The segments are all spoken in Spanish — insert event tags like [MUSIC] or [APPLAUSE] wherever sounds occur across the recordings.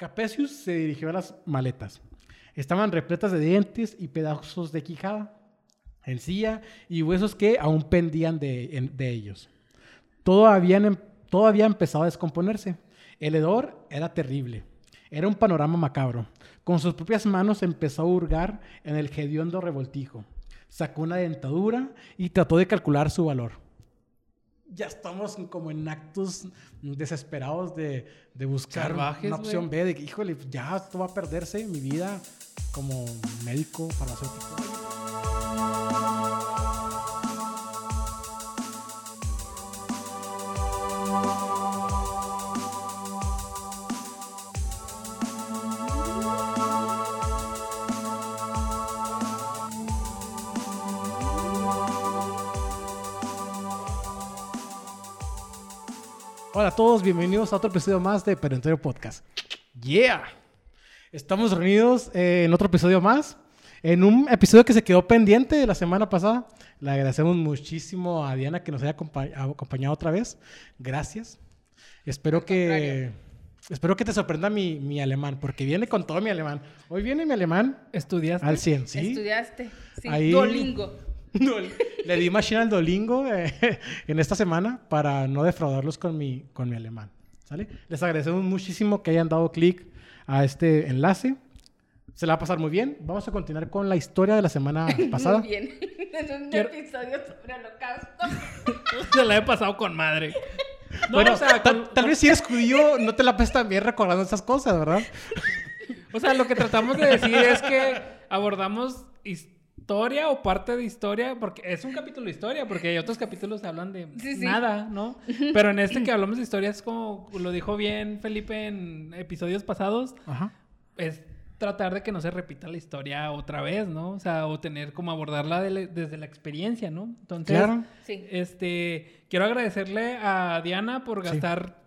Capesius se dirigió a las maletas. Estaban repletas de dientes y pedazos de quijada, encía y huesos que aún pendían de, ellos. Todo, em- todo había empezado a descomponerse. El hedor era terrible. Era un panorama macabro. Con sus propias manos empezó a hurgar en el hediondo revoltijo. Sacó una dentadura y trató de calcular su valor. Ya estamos como en actos desesperados de, de buscar Salvajes, una opción. B, de que, híjole, ya esto va a perderse mi vida como médico farmacéutico. A todos, bienvenidos a otro episodio más de Perentorio Podcast. Yeah. Estamos reunidos eh, en otro episodio más, en un episodio que se quedó pendiente de la semana pasada. Le agradecemos muchísimo a Diana que nos haya acompa- acompañado otra vez. Gracias. Espero que espero que te sorprenda mi, mi alemán, porque viene con todo mi alemán. Hoy viene mi alemán ¿Estudiaste? al 100, ¿sí? Estudiaste. Sí, Ahí- Duolingo. Le di machine al Dolingo eh, [LAUGHS] en esta semana para no defraudarlos con mi, con mi alemán. ¿Sale? Les agradecemos muchísimo que hayan dado clic a este enlace. Se la va a pasar muy bien. Vamos a continuar con la historia de la semana [LAUGHS] pasada. Muy bien. [LAUGHS] Es un Quiero- episodio sobre holocausto. Se la he pasado con madre. No, bueno, o sea, tal, con- tal vez si eres judío no te la pasas tan bien recordando estas cosas, ¿verdad? o sea, lo que tratamos de decir es que abordamos historia o parte de historia, porque es un capítulo de historia, porque hay otros capítulos que hablan de Sí, sí. nada, ¿no? [LAUGHS] Pero en este que hablamos de historia es como lo dijo bien Felipe en episodios pasados, Ajá. es tratar de que no se repita la historia otra vez, ¿no? O sea, o tener como abordarla de la- desde la experiencia, ¿no? Entonces, Claro. Este, quiero agradecerle a Diana por Sí. gastar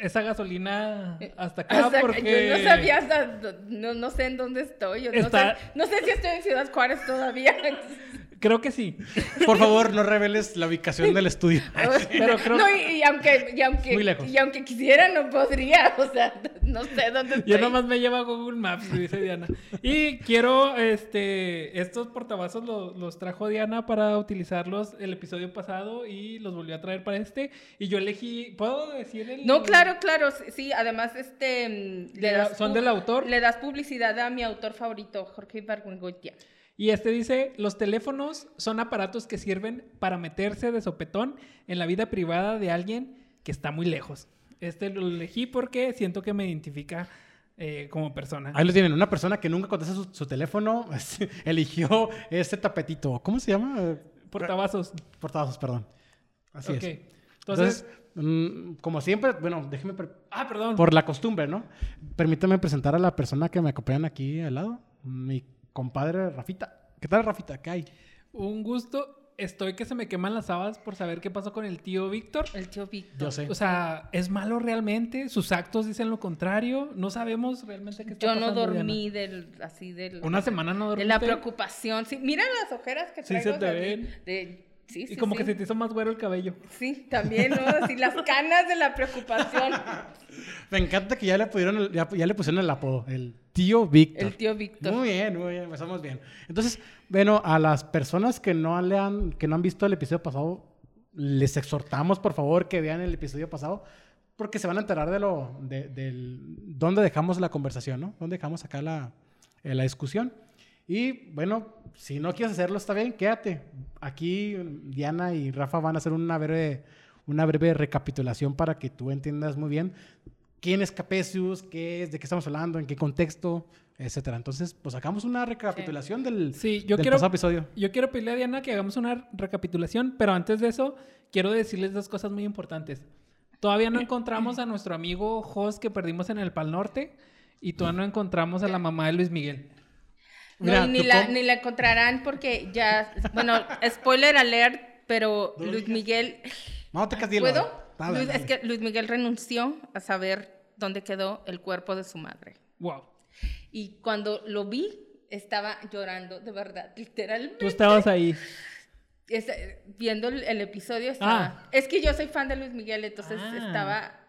esa gasolina hasta acá Hasta porque Yo no sabía, hasta- no, no sé en dónde estoy. yo Está- No, sé, no sé si estoy en Ciudad Juárez todavía. [LAUGHS] creo que sí. [LAUGHS] Por favor, no reveles la ubicación del estudio. [LAUGHS] Pero creo- No, y, y aunque, y, aunque, Muy lejos. y aunque quisiera, no podría. [LAUGHS] O sea, no sé dónde estoy. Yo nomás me llevo a Google Maps, dice Diana. Y quiero, este, estos portavasos los, los trajo Diana para utilizarlos el episodio pasado y los volvió a traer para este. Y yo elegí, ¿puedo decir el...? No, claro, claro. sí, además, este. mm, ¿son del autor? Le das publicidad a mi autor favorito, Jorge Ibargüengoitia. Y este dice, los teléfonos son aparatos que sirven para meterse de sopetón en la vida privada de alguien que está muy lejos. Este lo elegí porque siento que me identifica eh, como persona. Ahí lo tienen. Una persona que nunca contesta su, su teléfono [LAUGHS] eligió este tapetito. ¿Cómo se llama? Portavasos. Portavasos, perdón. Así Ok. es. Entonces, Entonces, mm, como siempre, bueno, déjeme, ah, perdón. por la costumbre, ¿no? Permítame presentar a la persona que me acompañan aquí al lado, mi compadre Rafita. ¿Qué tal, Rafita? ¿Qué hay? Un gusto. Estoy que se me queman las habas por saber qué pasó con el tío Víctor. El tío Víctor. Yo sé. O sea, ¿es malo realmente? ¿Sus actos dicen lo contrario? No sabemos realmente qué está Yo no pasando, dormí del, así del... Una semana no De dormiste. la preocupación. Sí, mira las ojeras que Sí, traigo. se te de- ven. de- sí, sí, Y como sí. que se te hizo más güero el cabello. Sí, también, ¿no? Así las [LAUGHS] canas de la preocupación. Me encanta que ya le, pudieron el- ya, ya le pusieron el apodo, el tío Víctor. El tío Víctor. Muy bien, muy bien, empezamos bien. Entonces, bueno, a las personas que no, le han, que no han visto el episodio pasado, les exhortamos, por favor, que vean el episodio pasado, porque se van a enterar de lo, de, del, dónde dejamos la conversación, ¿no? Dónde dejamos acá la, eh, la discusión. Y bueno, si no quieres hacerlo, está bien, quédate. Aquí Diana y Rafa van a hacer una breve, una breve recapitulación para que tú entiendas muy bien quién es Capesius, qué es, de qué estamos hablando, en qué contexto, etcétera. Entonces, pues sacamos una recapitulación del, Sí, yo del quiero, pasado episodio. yo quiero pedirle a Diana que hagamos una recapitulación, pero antes de eso, quiero decirles dos cosas muy importantes. Todavía no encontramos a nuestro amigo Jos que perdimos en el Pal Norte y todavía no encontramos a la mamá de Luis Miguel. No, Mira, ni la, ni la encontrarán porque ya, bueno, spoiler alert, pero Luis. Miguel, No te dilo. ¿puedo? Dale, Luis- dale. Es que Luis Miguel renunció a saber dónde quedó el cuerpo de su madre. Wow. Y cuando lo vi, estaba llorando, de verdad, literalmente. Tú estabas ahí. Es- eh, viendo el, el episodio, estaba... Ah. Es que yo soy fan de Luis Miguel, entonces Ah. estaba...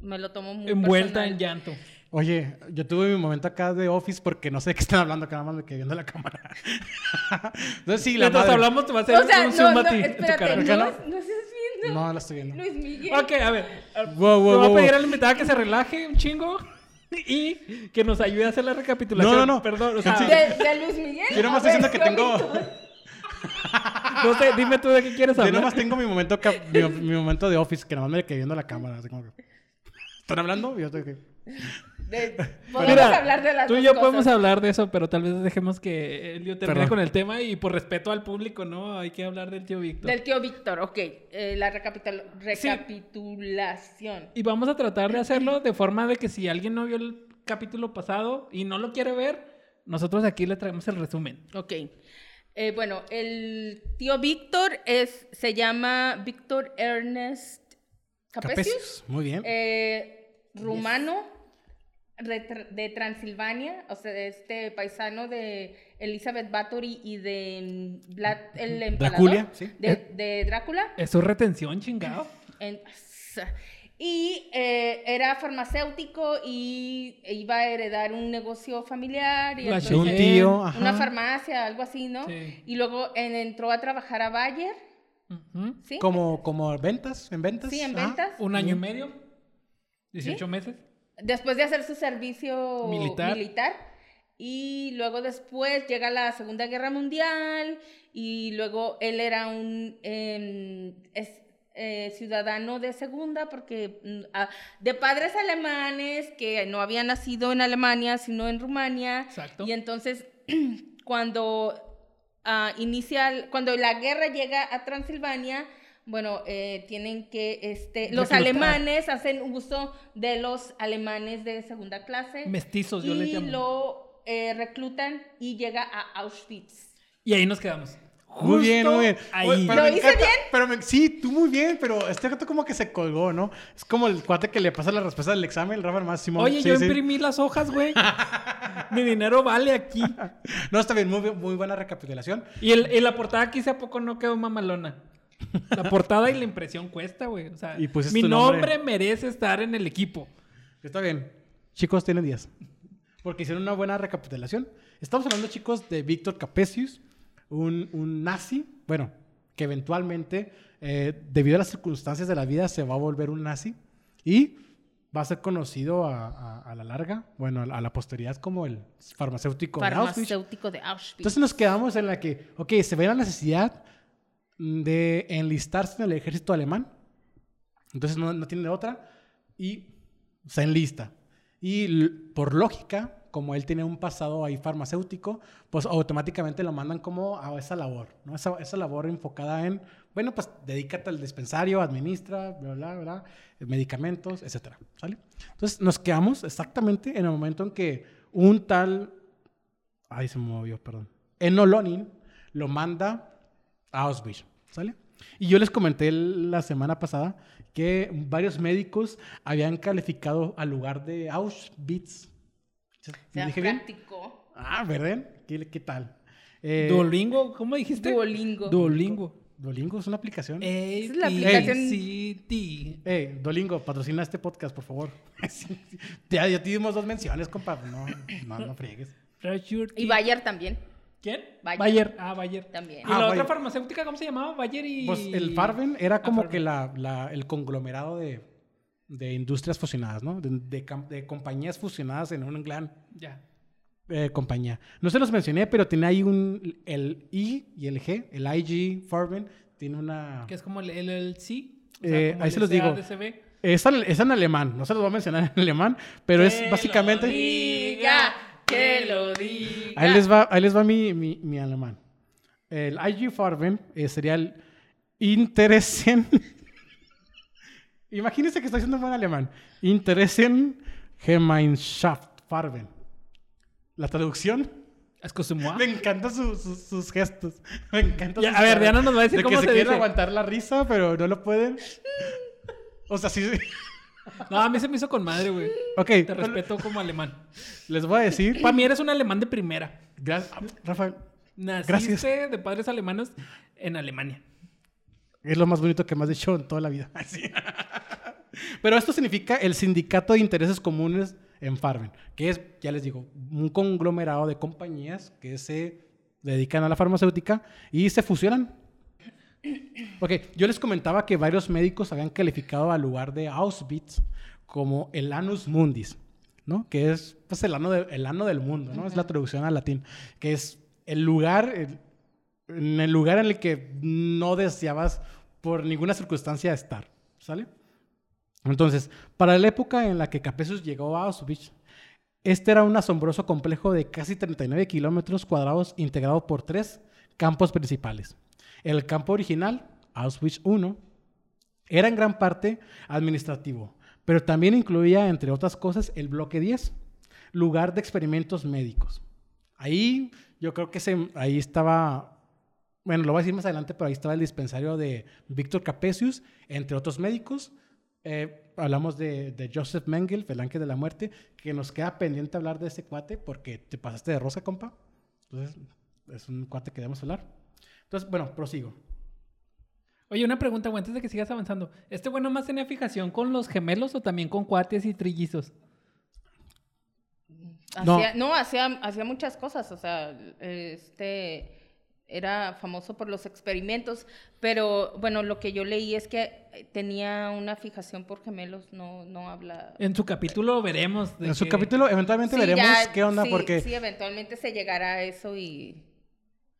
Me lo tomo muy Envuelta personal. en llanto. Oye, yo tuve mi momento acá de office porque no sé de qué están hablando, que nada más me quedé viendo la cámara. [LAUGHS] Entonces sí, la Mientras madre. hablamos, te va a hacer O sea, un no, zoom no, a ti. en tu espérate, cara. no, ¿Acá no, no? estás viendo. No, la estoy viendo. Luis Miguel. Ok, a ver. Wow, wow, Te voy a pedir wow. a la invitada que se relaje un chingo [LAUGHS] y que nos ayude a hacer la recapitulación. No, no, no. Perdón, o sea, Sí. ¿De, de Luis Miguel? Yo nomás estoy diciendo que tengo... [LAUGHS] No sé, dime tú de qué quieres Yo hablar. nomás tengo mi momento, mi momento de office, que nada más me quedé viendo la cámara. Así como que... ¿Están hablando? Y yo estoy que... De- [LAUGHS] podemos Mira, hablar de las tú y dos yo cosas. podemos hablar de eso, pero tal vez dejemos que Elio termine Perdón. con el tema y por respeto al público, ¿no? Hay que hablar del tío Víctor. Del tío Víctor, ok. Eh, la recapitul- recapitulación. Y vamos a tratar de hacerlo [CLEARS THROAT] de forma de que si alguien no vio el capítulo pasado y no lo quiere ver, nosotros aquí le traemos el resumen. Ok. Eh, bueno, el tío Víctor es, se llama Víctor Ernest Capesius. Capesius. Muy bien. Eh, rumano de Transilvania, o sea, este paisano de Elizabeth Bathory y de mm, Vlad el Empalador, Draculia, sí. de, de Drácula. Es su retención, chingado. [LAUGHS] En- y eh, era farmacéutico y iba a heredar un negocio familiar. Y entonces- De un tío, ajá. una farmacia, algo así, ¿no? Sí. Y luego en- entró a trabajar a Bayer. ¿sí? Como, como ventas, en ventas. Sí, en Ajá. ventas. Un año y medio, 18 meses. Después de hacer su servicio Militar. militar. Y luego después llega la Segunda Guerra Mundial y luego él era un em, es- eh, ciudadano de segunda porque mm, ah, de padres alemanes que no había nacido en Alemania sino en Rumania. Exacto. Y entonces [CLEARS THROAT] cuando ah, inicia, cuando la guerra llega a Transilvania, bueno, eh, tienen que, este, los Reclutar. alemanes hacen uso de los alemanes de segunda clase. Mestizos, yo les y llamo. lo eh, reclutan y llega a Auschwitz. Y ahí nos quedamos. Muy bien, muy bien. Ahí. Oye, pero ¿Lo hice encanta- bien? Pero me- sí, tú muy bien, pero este gato como que se colgó, ¿no? Es como el cuate que le pasa la respuesta del examen, el Rafa más Simón. Oye, Sí, yo sí. imprimí las hojas, güey. [LAUGHS] Mi dinero vale aquí. No, está bien, muy, bien, muy buena recapitulación. Y, el, y la portada aquí hace poco no quedó mamalona. La portada y la impresión cuesta, güey. O sea, Y pusiste mi nombre. nombre merece estar en el equipo. Está bien. Chicos, tienen 10. Porque hicieron una buena recapitulación. Estamos hablando, chicos, de Víctor Capesius, un, un nazi, bueno, que eventualmente, eh, debido a las circunstancias de la vida, se va a volver un nazi y va a ser conocido a, a- a la larga, bueno, a la, a la posteridad como el farmacéutico de Auschwitz. Farmacéutico de Auschwitz. Entonces nos quedamos en la que, ok, se ve la necesidad de enlistarse en el ejército alemán. Entonces no, no tiene otra. Y se enlista. Y por lógica, como él tiene un pasado ahí farmacéutico, pues automáticamente lo mandan como a esa labor, ¿no? Esa, esa labor enfocada en, bueno, pues dedícate al dispensario, administra, bla, bla, bla, medicamentos, etcétera, ¿sale? Entonces nos quedamos exactamente en el momento en que un tal Ay, se me movió, perdón. Enolonin lo manda a Auschwitz, ¿sale? Y yo les comenté la semana pasada que varios médicos habían calificado al lugar de Auschwitz. ¿Sí o sea, dije bien? practicó Ah, ¿verdad? ¿Qué, qué tal? Eh, Duolingo, ¿cómo dijiste? Duolingo. Duolingo. Duolingo es una aplicación. Es la aplicación- Eh, Duolingo, patrocina este podcast, por favor. [LAUGHS] Sí, sí. Ya, ya te dimos dos menciones, compa. No, no, no friegues. y Bayer también. ¿Quién? Bayer. Bayer. Ah, Bayer. También. ¿Y Ah, la otra Bayer. farmacéutica cómo se llamaba? Bayer y... Pues el Farben era Ah, como Farben. que la, la- el conglomerado de, de industrias fusionadas, ¿no? De, de de compañías fusionadas en una gran Ya. eh, compañía. No se los mencioné, pero tiene ahí un, el I y el G, el IG Farben, tiene una... Que es como el LLC. O Eh, como ahí el se los digo. Es, al- es en alemán, no se los voy a mencionar en alemán, pero es Que básicamente... lo Diga, que lo diga. Ahí les va, ahí les va mi, mi, mi alemán. El IG Farben eh, sería el Interessen. [LAUGHS] Imagínense que estoy haciendo un buen alemán. Interessen Gemeinschaft Farben. La traducción. Me encantan su- su- sus gestos. [LAUGHS] Me encanta Ya, sus a ver. Diana nos va a decir de cómo que se, se quieren aguantar la risa, pero no lo pueden. O sea, sí. No, a mí se me hizo con madre, güey. Ok, Te respeto como alemán. les voy a decir. Para mí eres un alemán de primera. Gracias, Rafael. Naciste Gracias. de padres alemanes en Alemania. Es lo más bonito que me has dicho en toda la vida. Así. [LAUGHS] Pero esto significa el Sindicato de Intereses Comunes en Farben, que es, ya les digo, un conglomerado de compañías que se dedican a la farmacéutica y se fusionan. Ok, yo les comentaba que varios médicos habían calificado al lugar de Auschwitz como el Anus Mundis, ¿no? Que es pues, el, ano de- el ano del mundo, ¿no? Es la traducción al latín, que es el lugar, el- en el lugar en el que no deseabas por ninguna circunstancia estar, ¿sale? Entonces, para la época en la que Capesius llegó a Auschwitz, este era un asombroso complejo de casi 39 kilómetros cuadrados integrado por tres campos principales. El campo original, Auschwitz I, era en gran parte administrativo, pero también incluía, entre otras cosas, el bloque 10, lugar de experimentos médicos. Ahí yo creo que se, ahí estaba, bueno, lo voy a decir más adelante, pero ahí estaba el dispensario de Víctor Capesius, entre otros médicos. Eh, hablamos de, Joseph Mengele, el ángel de la muerte, que nos queda pendiente hablar de ese cuate porque te pasaste de rosa, compa. Entonces, es un cuate que debemos hablar. Entonces, bueno, prosigo. Oye, una pregunta, güey, antes de que sigas avanzando. ¿Este güey nomás tenía fijación con los gemelos o también con cuates y trillizos? No. Hacía- no, hacía, hacía muchas cosas, o sea, este era famoso por los experimentos, pero bueno, lo que yo leí es que tenía una fijación por gemelos, no, no habla. En su capítulo veremos. de En su capítulo, eventualmente Sí, veremos ya, qué onda, sí, porque Sí, eventualmente se llegará a eso y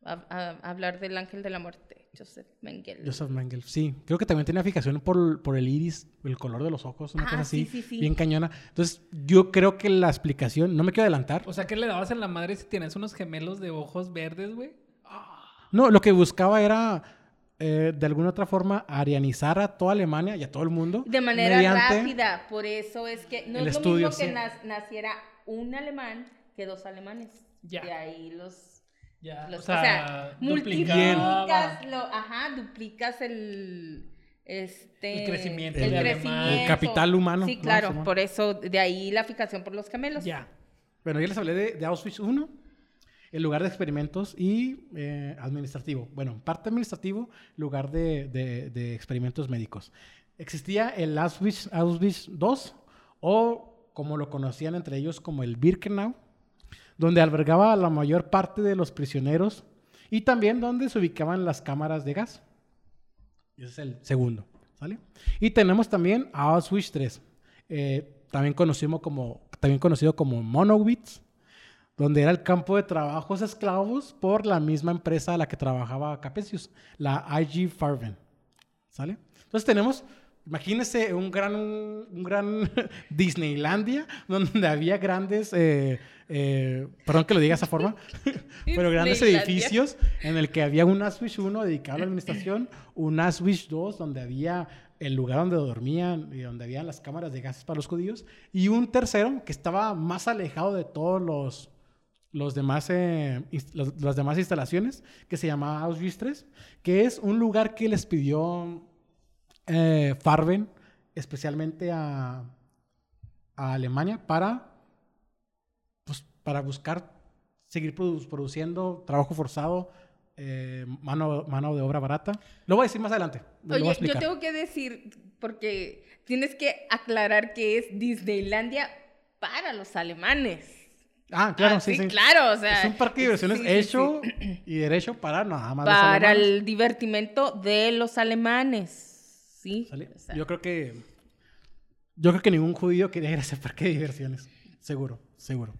a, a- a hablar del ángel de la muerte, Joseph Mengele. Joseph Mengele, sí. Creo que también tenía fijación por, por el iris, el color de los ojos, una Ah, cosa así, sí, sí, sí. bien cañona. Entonces, yo creo que la explicación, no me quiero adelantar. O sea, ¿qué le dabas en la madre si tienes unos gemelos de ojos verdes, güey? No, lo que buscaba era, eh, de alguna otra forma, arianizar a toda Alemania y a todo el mundo. De manera rápida, por eso es que no es lo estudio, mismo que naciera un alemán que dos alemanes. Ya. De ahí los... Ya, los- o sea, multiplicas, lo, ajá, duplicas el... Este, El crecimiento el crecimiento. El capital humano, Sí, ¿no? claro, por eso de ahí la fijación por los gemelos. Ya. Bueno, ya les hablé de, de Auschwitz I, el lugar de experimentos y eh, administrativo. Bueno, parte administrativo, lugar de, de- de experimentos médicos. Existía el Auschwitz, Auschwitz II, o como lo conocían entre ellos como el Birkenau, donde albergaba la mayor parte de los prisioneros y también donde se ubicaban las cámaras de gas. Ese es el segundo, ¿sale? Y tenemos también a Auschwitz III, eh, también, conocido como, también Monowitz, donde era el campo de trabajos esclavos por la misma empresa a la que trabajaba Capesius, la IG Farben, ¿sale? Entonces tenemos, imagínense un gran, un gran [LAUGHS] Disneylandia, donde había grandes, eh, eh, perdón que lo diga de esa forma, [LAUGHS] pero grandes edificios en el que había un Auschwitz 1 dedicado a la administración, un Auschwitz 2 donde había el lugar donde dormían y donde habían las cámaras de gases para los judíos, y un tercero que estaba más alejado de todos los, los demás, eh, los- las demás instalaciones, que se llamaba Auschwitz 3, que es un lugar que les pidió eh, Farben, especialmente a, a Alemania, para, pues, para buscar seguir produ- produciendo trabajo forzado, eh, mano, mano de obra barata. Lo voy a decir más adelante. lo voy a Oye, yo tengo que decir, porque tienes que aclarar que es Disneylandia para los alemanes. Ah, claro, Ah, sí, sí. claro, o sea. es un parque de diversiones sí, hecho y derecho para nada más. Para el divertimento de los alemanes. Sí. ¿Sale? o sea, Yo creo que. Yo creo que ningún judío quería ir a ese parque de diversiones. Seguro, seguro.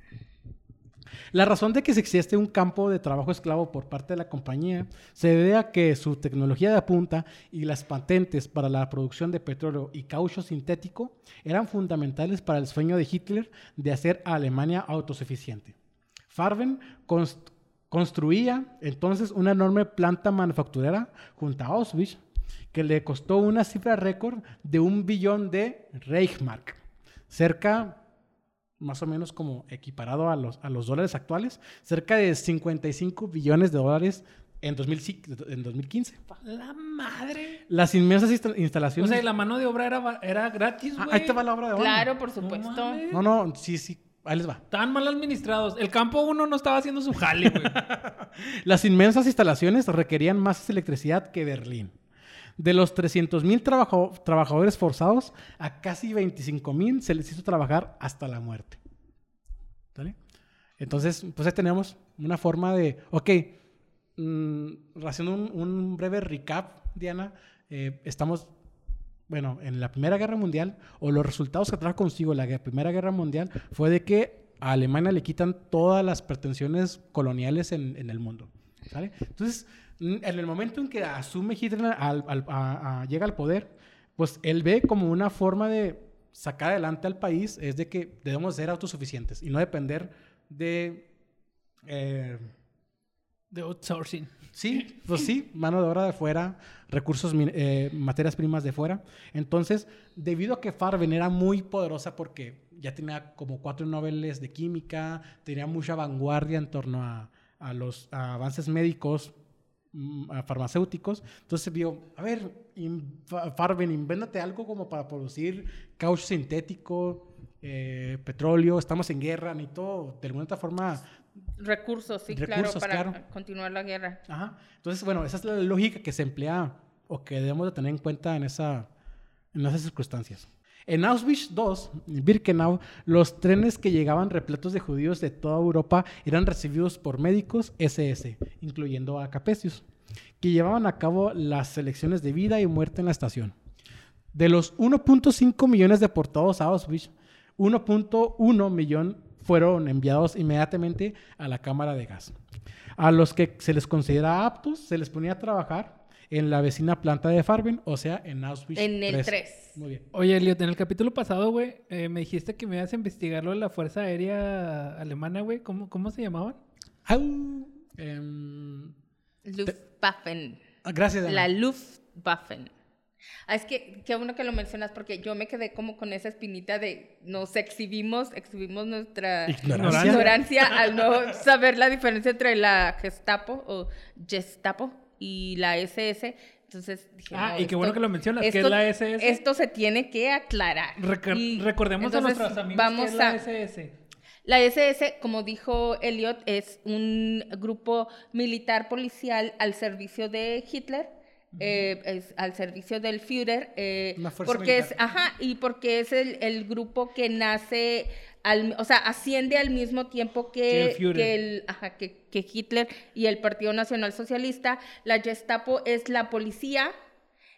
La razón de que se existe un campo de trabajo esclavo por parte de la compañía se debe a que su tecnología de punta y las patentes para la producción de petróleo y caucho sintético eran fundamentales para el sueño de Hitler de hacer a Alemania autosuficiente. Farben const- construía entonces una enorme planta manufacturera junto a Auschwitz que le costó una cifra récord de un billón de Reichsmark, cerca, más o menos como equiparado a los, a los dólares actuales, cerca de 55 billones de dólares en, 2005 en 2015. La madre. Las inmensas insta- O instalaciones... sea, y la mano de obra era, era gratis, Ah, güey. ahí te va la obra de obra. Claro, por supuesto. No, no, sí, sí, ahí les va. Estaban mal administrados. El campo uno no estaba haciendo su jale, güey. [LAUGHS] Las inmensas instalaciones requerían más electricidad que Berlín. De los 300.000 trabajo- trabajadores forzados, a casi 25.000 se les hizo trabajar hasta la muerte. Entonces, pues ahí tenemos una forma de, ok, mm, haciendo un, breve recap, Diana, eh, estamos, bueno, en la Primera Guerra Mundial, o los resultados que trajo consigo la Primera Guerra Mundial fue de que a Alemania le quitan todas las pretensiones coloniales en, el mundo. Entonces, en el momento en que asume Hitler, al- al- a- a- llega al poder, pues él ve como una forma de sacar adelante al país, es de que debemos ser autosuficientes y no depender de... eh, De outsourcing. Sí, [LAUGHS] pues sí, mano de obra de fuera, recursos, eh, materias primas de fuera. Entonces, debido a que Farben era muy poderosa porque ya tenía como cuatro noveles de química, tenía mucha vanguardia en torno a, a los a avances médicos, farmacéuticos, entonces vio, a ver, in- Fa- Farben, invéntate algo como para producir caucho sintético, eh, petróleo, estamos en guerra, ni todo, de alguna otra forma Recursos, sí, Recursos, claro, para claro. continuar la guerra. Ajá. Entonces, bueno, esa es la lógica que se emplea o que debemos de tener en cuenta en, esa, en esas circunstancias. En Auschwitz II, en Birkenau, los trenes que llegaban repletos de judíos de toda Europa eran recibidos por médicos SS, incluyendo a Capesius, que llevaban a cabo las selecciones de vida y muerte en la estación. De los 1.5 millones deportados a Auschwitz, 1.1 millón fueron enviados inmediatamente a la cámara de gas. A los que se les considera aptos, se les ponía a trabajar en la vecina planta de Farben, o sea, en Auschwitz En el 3. Muy bien. Oye, Elliot, en el capítulo pasado, güey, eh, me dijiste que me ibas a investigar lo de la Fuerza Aérea Alemana, güey. ¿Cómo, ¿Cómo se llamaban? Au. Em, Luftwaffen. ah, gracias. Ana. La Luftwaffen. Ah, es que qué bueno que lo mencionas porque yo me quedé como con esa espinita de nos exhibimos, exhibimos nuestra Ignorancia. ignorancia al no saber la diferencia entre la Gestapo o Gestapo y la SS. Entonces dije, Ah, no, y qué bueno que lo mencionas, ¿qué es esto- la SS? Esto se tiene que aclarar. Y recordemos a entonces nuestros amigos vamos que es la a- SS. la SS, como dijo Elliot, es un grupo militar policial al servicio de Hitler, eh, es al servicio del Führer, eh, porque es, militar. ajá, y porque es el, el grupo que nace, al, o sea, asciende al mismo tiempo Que que, el ajá, que, que Hitler y el Partido Nacional Socialista. La Gestapo es la policía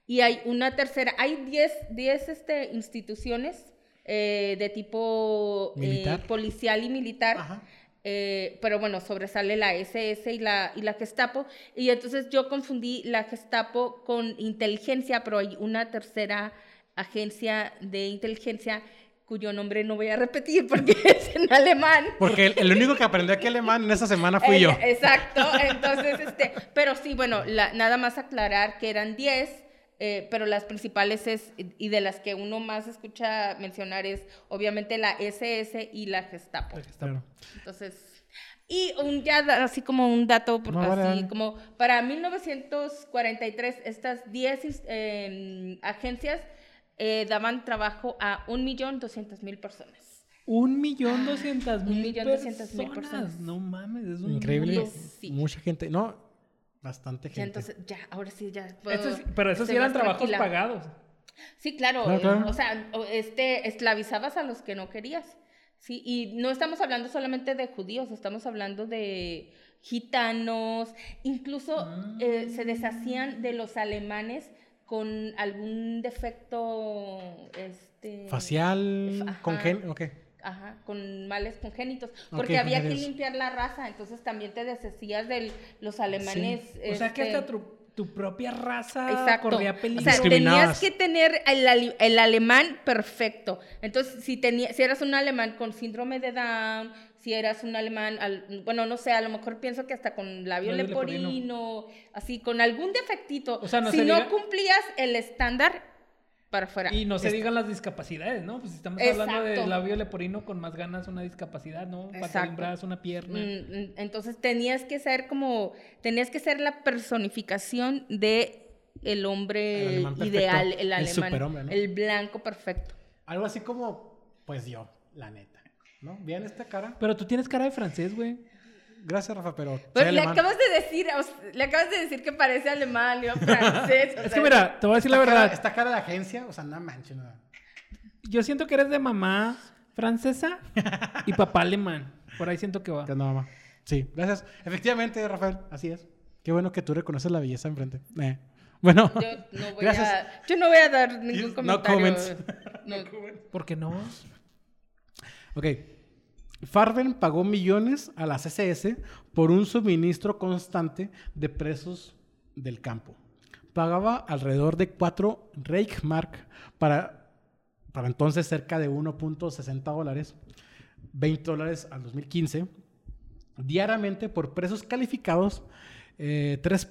y hay una tercera, hay 10 10 este, instituciones eh, de tipo eh, policial y militar. Ajá. eh, pero bueno, sobresale la SS y la, y la Gestapo. Y entonces yo confundí la Gestapo con inteligencia, pero hay una tercera agencia de inteligencia cuyo nombre no voy a repetir porque [LAUGHS] es en alemán. Porque el, el único que aprendió aquí alemán en esa semana fui El- yo. Exacto, entonces, este, pero sí, bueno, la- nada más aclarar que eran 10, eh, pero las principales es, y de las que uno más escucha mencionar es obviamente la SS y la Gestapo. Claro. Entonces, y un ya da- así como un dato, por- No, así vale. como para 1943, estas 10 is- eh, agencias eh, daban trabajo a 1.200.000 personas. Un millón doscientas mil Ah, millón doscientas mil personas. personas. No mames, es un Increíble. mundo. Sí. Mucha gente. No, bastante Ya, gente. entonces, ya, ahora sí, ya. puedo Eso sí- pero esos sí eran trabajos tranquila. pagados. Sí, claro. Claro, eh, claro. O sea, este, esclavizabas a los que no querías. Sí, y no estamos hablando solamente de judíos, estamos hablando de gitanos, incluso eh, se deshacían de los alemanes con algún defecto este Facial, Ajá. congen... Ok. Ajá, con males congénitos, porque había que limpiar la raza, entonces también te deshacías de los alemanes. O sea que este, hasta tu, tu propia raza Exacto. corría O peligro. sea, Discriminabas. tenías que tener el, el alemán perfecto. Entonces, si, tenía, si eras un alemán con síndrome de Down, si eras un alemán, al- bueno, no sé, a lo mejor pienso que hasta con labio Labio leporino, leporino. así, con algún defectito. O sea, no si se no diga- cumplías el estándar, para afuera. Y no se digan las discapacidades, ¿no? Pues si estamos hablando de labio leporino con más ganas una discapacidad, ¿no? Pata de un Exacto. brazo, una pierna. Mm, mm, Entonces tenías que ser como, tenías que ser la personificación de el hombre El ideal, el el alemán, superhombre, ¿no? el blanco perfecto. Algo así como, pues yo, la neta. ¿No? Vean esta cara. Pero tú tienes cara de francés, güey. Gracias, Rafa, pero. Pero le alemán. acabas de decir, o sea, le acabas de decir que parece alemán, yo francés. [LAUGHS] Es que mira, te voy a decir la cara- verdad. Esta cara de agencia, o sea, no manches, nada. Yo siento que eres de mamá francesa y papá alemán. Por ahí siento que va. ¿Qué onda, mamá? Sí, gracias. Efectivamente, Rafael, así es. Qué bueno que tú reconoces la belleza enfrente. Eh. Bueno, Yo no voy [LAUGHS] Gracias. a, yo no voy a dar ningún No comentario. comments. No. [LAUGHS] ¿Por qué no? Ok. Farben pagó millones a la CSS por un suministro constante de presos del campo. Pagaba alrededor de 4 Reichmark para, para entonces cerca de 1.60 dólares, 20 dólares al 2015, diariamente por presos calificados, 3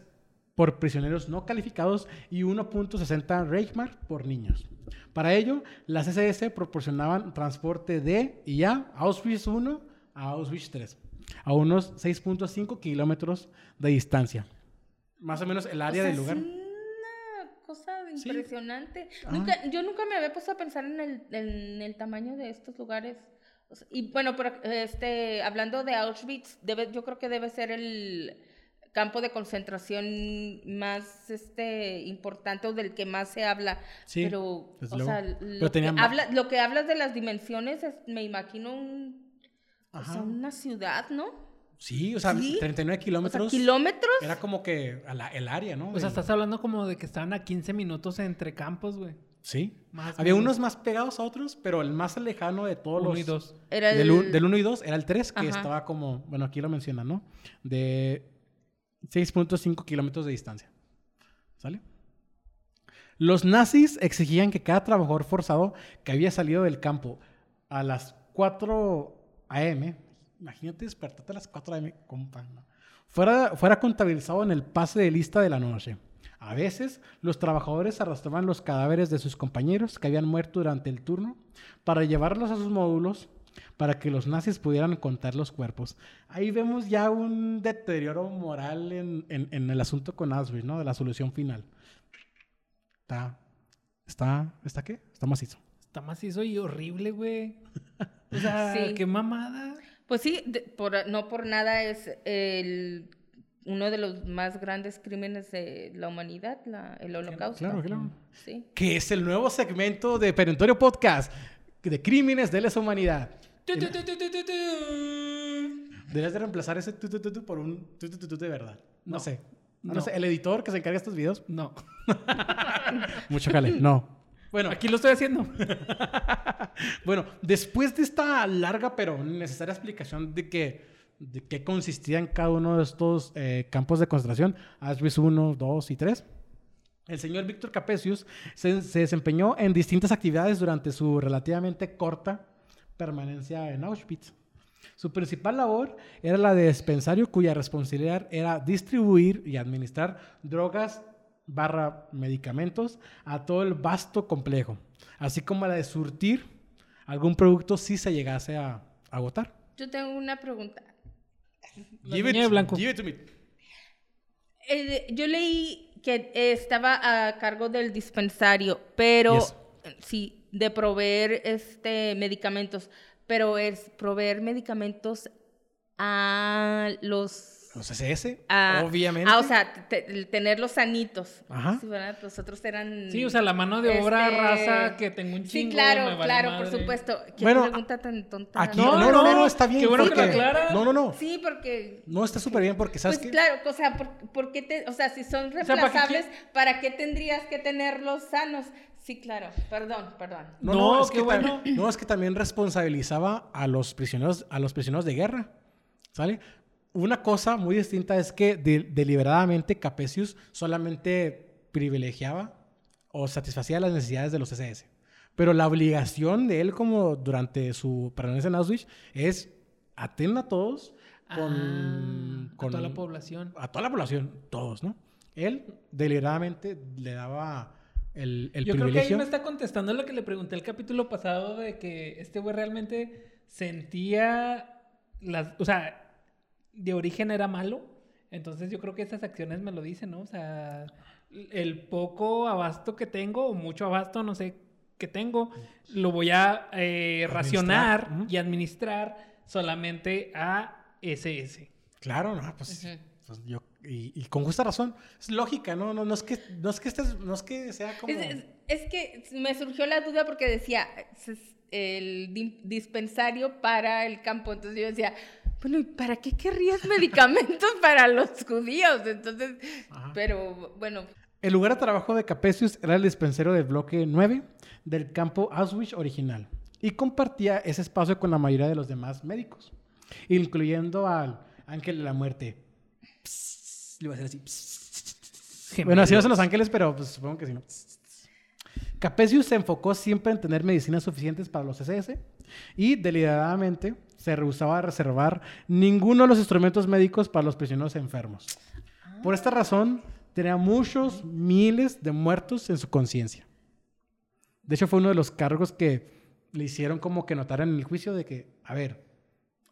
por prisioneros no calificados y 1.60 Reichmark por niños. Para ello, las SS proporcionaban transporte de y a Auschwitz 1 a Auschwitz 3, a unos 6.5 kilómetros de distancia. Más o menos el área O sea, del lugar. Es una cosa impresionante. Nunca, yo nunca me había puesto a pensar en el, en el tamaño de estos lugares. O sea, y bueno, pero, este, hablando de Auschwitz, debe, yo creo que debe ser el campo de concentración más este, importante o del que más se habla. Sí, pero, desde o luego. sea, Pero lo, tenía que habla, lo que hablas de las dimensiones, es- me imagino un, o sea, Ajá. una ciudad, ¿no? Sí, o sea, ¿Sí? 39 O sea, kilómetros. kilómetros. Era como que a la- el área, ¿no? O sea, estás hablando como de que estaban a 15 minutos entre campos, güey. Sí. Más Había menos. unos más pegados a otros, pero el más lejano de todos Uno los... y dos. Era Del, el- 1 y 2 era el 3, que Ajá. estaba como, bueno, aquí lo mencionan, ¿no? De 6.5 kilómetros de distancia. ¿Sale? Los nazis exigían que cada trabajador forzado que había salido del campo a las 4 a.m., imagínate despertarte a las 4 a.m., compa, fuera, fuera contabilizado en el pase de lista de la noche. A veces, los trabajadores arrastraban los cadáveres de sus compañeros que habían muerto durante el turno para llevarlos a sus módulos para que los nazis pudieran contar los cuerpos. Ahí vemos ya un deterioro moral en, en- en el asunto con Auschwitz, ¿no? De la solución final. Está, está, ¿está qué? Está macizo. Está macizo y horrible, güey. O sea, [LAUGHS] Sí. qué mamada. Pues sí, de- por, no por nada es el, uno de los más grandes crímenes de la humanidad, la- el holocausto. Claro, claro. Sí. Que es el nuevo segmento de Perentorio Podcast de crímenes de lesa humanidad. Deberías de reemplazar ese tu, tu, tu, tu por un tu, de verdad. No, No. sé. No. No. sé. El editor que se encarga de estos videos. No. [LAUGHS] Mucho jale. No. Bueno, Aquí lo estoy haciendo. [LAUGHS] bueno, después de esta larga pero necesaria explicación de que de qué consistían cada uno de estos eh, campos de concentración, Auschwitz 1, 2 y 3, el señor Víctor Capesius se, se desempeñó en distintas actividades durante su relativamente corta permanencia en Auschwitz. Su principal labor era la de dispensario cuya responsabilidad era distribuir y administrar drogas barra medicamentos a todo el vasto complejo, así como la de surtir algún producto si se llegase a agotar. Yo tengo una pregunta. Blanco. give it to me. Eh, yo leí que eh, estaba a cargo del dispensario, pero Yes. sí, de proveer este medicamentos, pero es proveer medicamentos a los Los SS, a- obviamente. Ah, o sea, te- te- tenerlos sanitos. Ajá. ¿verdad? Los otros eran. Sí, o sea, la mano de obra este, raza que tengo un chingo. Sí, claro, me vale claro, por supuesto. ¿Qué Bueno, pregunta tan tonta? Aquí, No, no, no, no, no, está bien. qué bueno que lo porque- aclara. No, no, no. Sí, porque. No, está súper bien porque, ¿sabes Pues qué? claro, o sea, ¿por, por qué te, o sea, si son sea, ¿para qué reemplazables, ¿para qué tendrías que tenerlos sanos? Sí, claro, perdón, perdón. No, No, no, es qué que bueno. no, es que también responsabilizaba a los prisioneros, a los prisioneros de guerra. ¿Sale? Una cosa muy distinta es que de- deliberadamente Capesius solamente privilegiaba o satisfacía las necesidades de los SS. Pero la obligación de él, como durante su permanencia en Auschwitz, es atender a todos con, Ah, con- a toda la población. a toda la población, todos, ¿no? Él deliberadamente le daba el, el Yo creo que ahí me está contestando lo que le pregunté el capítulo pasado de que este güey realmente sentía las, o sea, de origen era malo. Entonces yo creo que esas acciones me lo dicen, ¿no? O sea, el poco abasto que tengo o mucho abasto, no sé, que tengo, lo voy a eh, racionar y administrar solamente a SS. Claro, no, pues, Ujú. pues yo, y, y con justa razón. Es lógica, ¿no? No, no es que, no es que estés, no es que sea como. Es, es- es que me surgió la duda porque decía el di- dispensario para el campo. Entonces yo decía, Bueno, ¿y para qué querrías [LAUGHS] medicamentos para los judíos? Entonces, Ajá. pero bueno, El lugar de trabajo de Capesius era el dispensario del bloque 9 del campo Auschwitz original y compartía ese espacio con la mayoría de los demás médicos, incluyendo al ángel de la muerte. Psst, le iba a hacer así. Psst. Bueno, así no son los ángeles, pero pues, supongo que sí. ¿no? Capesius se enfocó siempre en tener medicinas suficientes para los SS y deliberadamente se rehusaba a reservar ninguno de los instrumentos médicos para los prisioneros enfermos. Por esta razón, tenía muchos miles de muertos en su conciencia. De hecho, fue uno de los cargos que le hicieron como que notar en el juicio de que, a ver,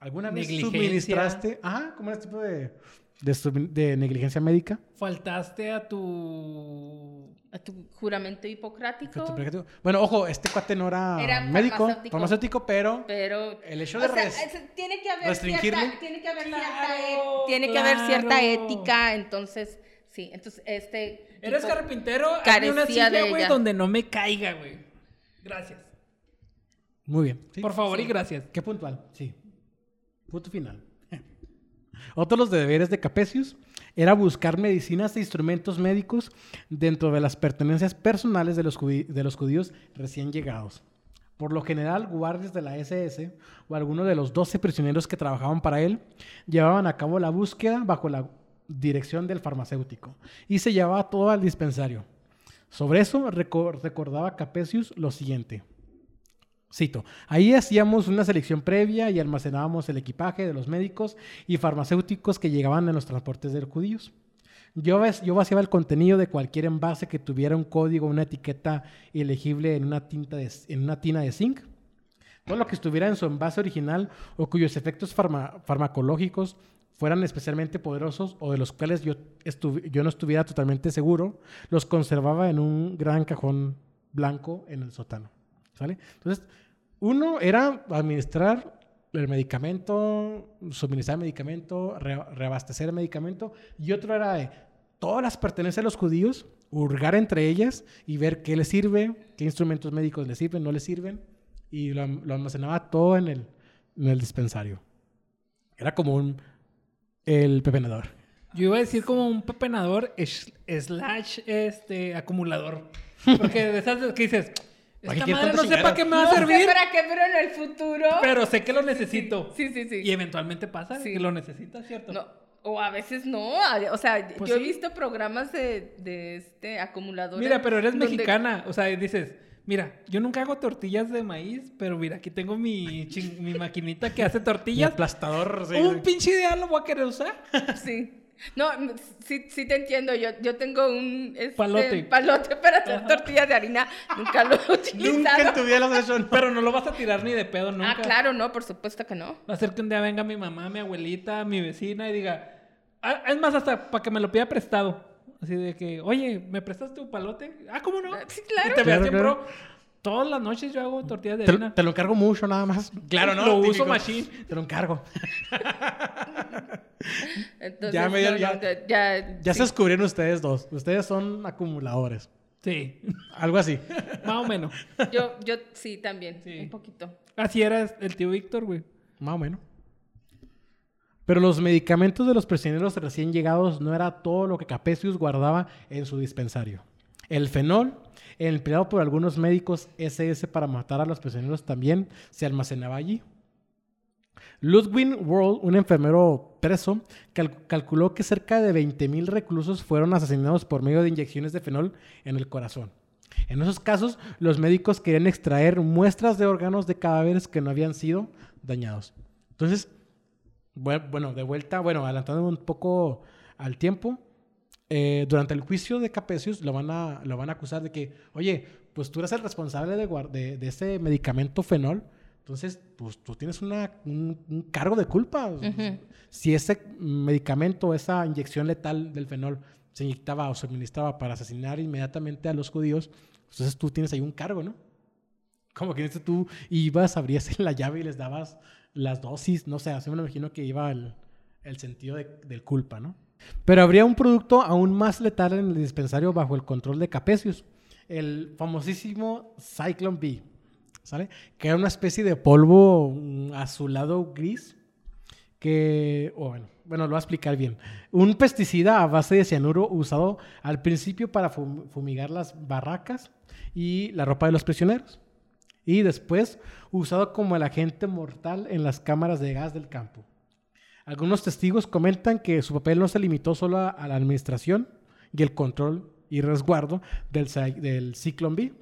¿alguna vez suministraste? Ajá, como este tipo de, de, negligencia médica. Faltaste a tu... a tu juramento hipocrático, Bueno, ojo, este cuate no era, Era médico, farmacéutico. farmacéutico, pero pero el hecho o de sea, res- es- tiene que haber restringirle. cierta, tiene que haber cierta, Claro, tiene que haber cierta ética, entonces sí, entonces este Eres carpintero, carecía una silla, de güey, donde no me caiga, güey. Gracias. Muy bien. ¿sí? Por favor y gracias. Qué puntual, sí. Punto final. Otro de los deberes de Capesius era buscar medicinas e instrumentos médicos dentro de las pertenencias personales de los, judíos recién llegados. Por lo general, guardias de la SS o alguno de los 12 prisioneros que trabajaban para él llevaban a cabo la búsqueda bajo la dirección del farmacéutico y se llevaba todo al dispensario. Sobre eso reco- recordaba Capesius lo siguiente. Cito, ahí hacíamos una selección previa y almacenábamos el equipaje de los médicos y farmacéuticos que llegaban en los transportes de los judíos. Yo, yo vaciaba el contenido de cualquier envase que tuviera un código una etiqueta ilegible en una, tinta de- tina de zinc. Todo lo que estuviera en su envase original o cuyos efectos farma- farmacológicos fueran especialmente poderosos o de los cuales yo, yo no estuviera totalmente seguro, los conservaba en un gran cajón blanco en el sótano. ¿Sale? Entonces, uno era administrar el medicamento, suministrar el medicamento, re- reabastecer el medicamento, y otro era de todas las pertenencias de los judíos, hurgar entre ellas y ver qué les sirve, qué instrumentos médicos les sirven, no les sirven, y lo, almacenaba todo en el, en el dispensario. Era como un el pepenador. Yo iba a decir como un pepenador slash este acumulador. [LAUGHS] Porque de esas que dices, ¿Para qué esta quieres madre no sé para qué me va no a sé servir, para qué, pero en el futuro pero sé que lo necesito. sí, sí, sí. Y eventualmente pasa Sí. que lo necesitas, ¿cierto? No, o a veces no, o sea, Pues yo he visto programas de, de este acumuladores. Mira, pero eres donde- mexicana. O sea, dices, mira, yo nunca hago tortillas de maíz, pero mira, aquí tengo mi, mi maquinita que hace tortillas. aplastador. sí, Un sí. pinche ideal lo voy a querer usar. Sí. No, sí, sí te entiendo. Yo, yo tengo un este, Palote. palote para hacer Ajá. tortillas de harina. Nunca lo he Nunca utilizado. en tu vida lo has hecho. Pero no lo vas a tirar ni de pedo nunca. Ah, claro, no, por supuesto que no. Va a ser que un día venga mi mamá, mi abuelita, mi vecina y diga... "Ah, es más, hasta para que me lo pida prestado. Así de que, oye, ¿me prestas tu palote? Ah, ¿cómo no? Sí, claro. Y te Claro, veas en claro. Todas las noches yo hago tortillas de Te, harina. te lo encargo mucho nada más. Claro, ¿no? Lo uso Típico. machine. Te lo encargo. [LAUGHS] Entonces, Ya me dio- no, ya- no, ya, ya, Ya sí. se descubrieron ustedes dos. Ustedes son acumuladores. Sí, Algo así. [LAUGHS] más o menos. Yo, yo sí, también, Sí. un poquito. Así era el tío Víctor, güey. Más o menos. Pero los medicamentos de los prisioneros recién llegados no era todo lo que Capesius guardaba en su dispensario. El fenol, empleado por algunos médicos SS para matar a los prisioneros, también se almacenaba allí. Ludwig World, un enfermero preso, cal- calculó que cerca de 20.000 reclusos fueron asesinados por medio de inyecciones de fenol en el corazón. En esos casos, los médicos querían extraer muestras de órganos de cadáveres que no habían sido dañados. Entonces, bue- bueno, de vuelta, bueno, adelantando un poco al tiempo, eh, durante el juicio de Capesius lo van, a, lo van a acusar de que, oye, pues tú eres el responsable de, de, de ese medicamento fenol, entonces, pues tú tienes una- un, un cargo de culpa. Ujú. Si ese medicamento, esa inyección letal del fenol se inyectaba o se administraba para asesinar inmediatamente a los judíos, entonces tú tienes ahí un cargo, ¿no? Como que tú ibas, abrías [LAUGHS] la llave y les dabas las dosis, no sé, así me lo imagino que iba el, el sentido de, del culpa, ¿no? Pero habría un producto aún más letal en el dispensario bajo el control de Capesius, el famosísimo Cyclone B, ¿sale? Que era una especie de polvo mm, azulado gris que, o bueno, bueno, lo voy a explicar bien. Un pesticida a base de cianuro usado al principio para fum- fumigar las barracas y la ropa de los prisioneros. Y después usado como el agente mortal en las cámaras de gas del campo. Algunos testigos comentan que su papel no se limitó solo a, la administración y el control y resguardo del, del Cyclone B.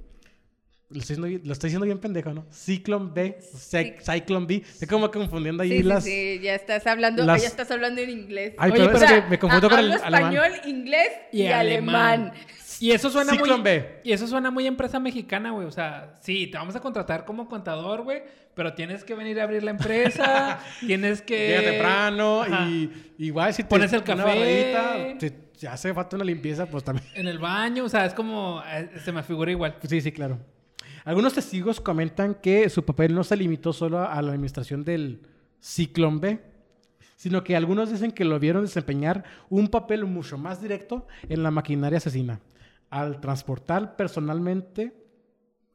Lo estoy, diciendo, bien- lo estoy diciendo bien pendejo, ¿no? Cyclone B, Cy- Cyclone B. Estoy como confundiendo ahí Sí, sí, las... sí, ya estás hablando, las- ya estás hablando en inglés. Ay, Oye, pero, es que me confundo a- con el alemán. español, inglés y, Y alemán. alemán. Y eso suena Ciclón muy. B. Y eso suena muy empresa mexicana, güey. O sea, sí, te vamos a contratar como contador, güey. Pero tienes que venir a abrir la empresa. [LAUGHS] tienes que. Llega temprano Ajá. y igual si te Pones el café. te, te hace falta una limpieza, pues también. En el baño. O sea, es como. eh, Se me figura igual. Sí, sí, claro. Algunos testigos comentan que su papel no se limitó solo a la administración del Ciclón B, sino que algunos dicen que lo vieron desempeñar un papel mucho más directo en la maquinaria asesina, al transportar personalmente,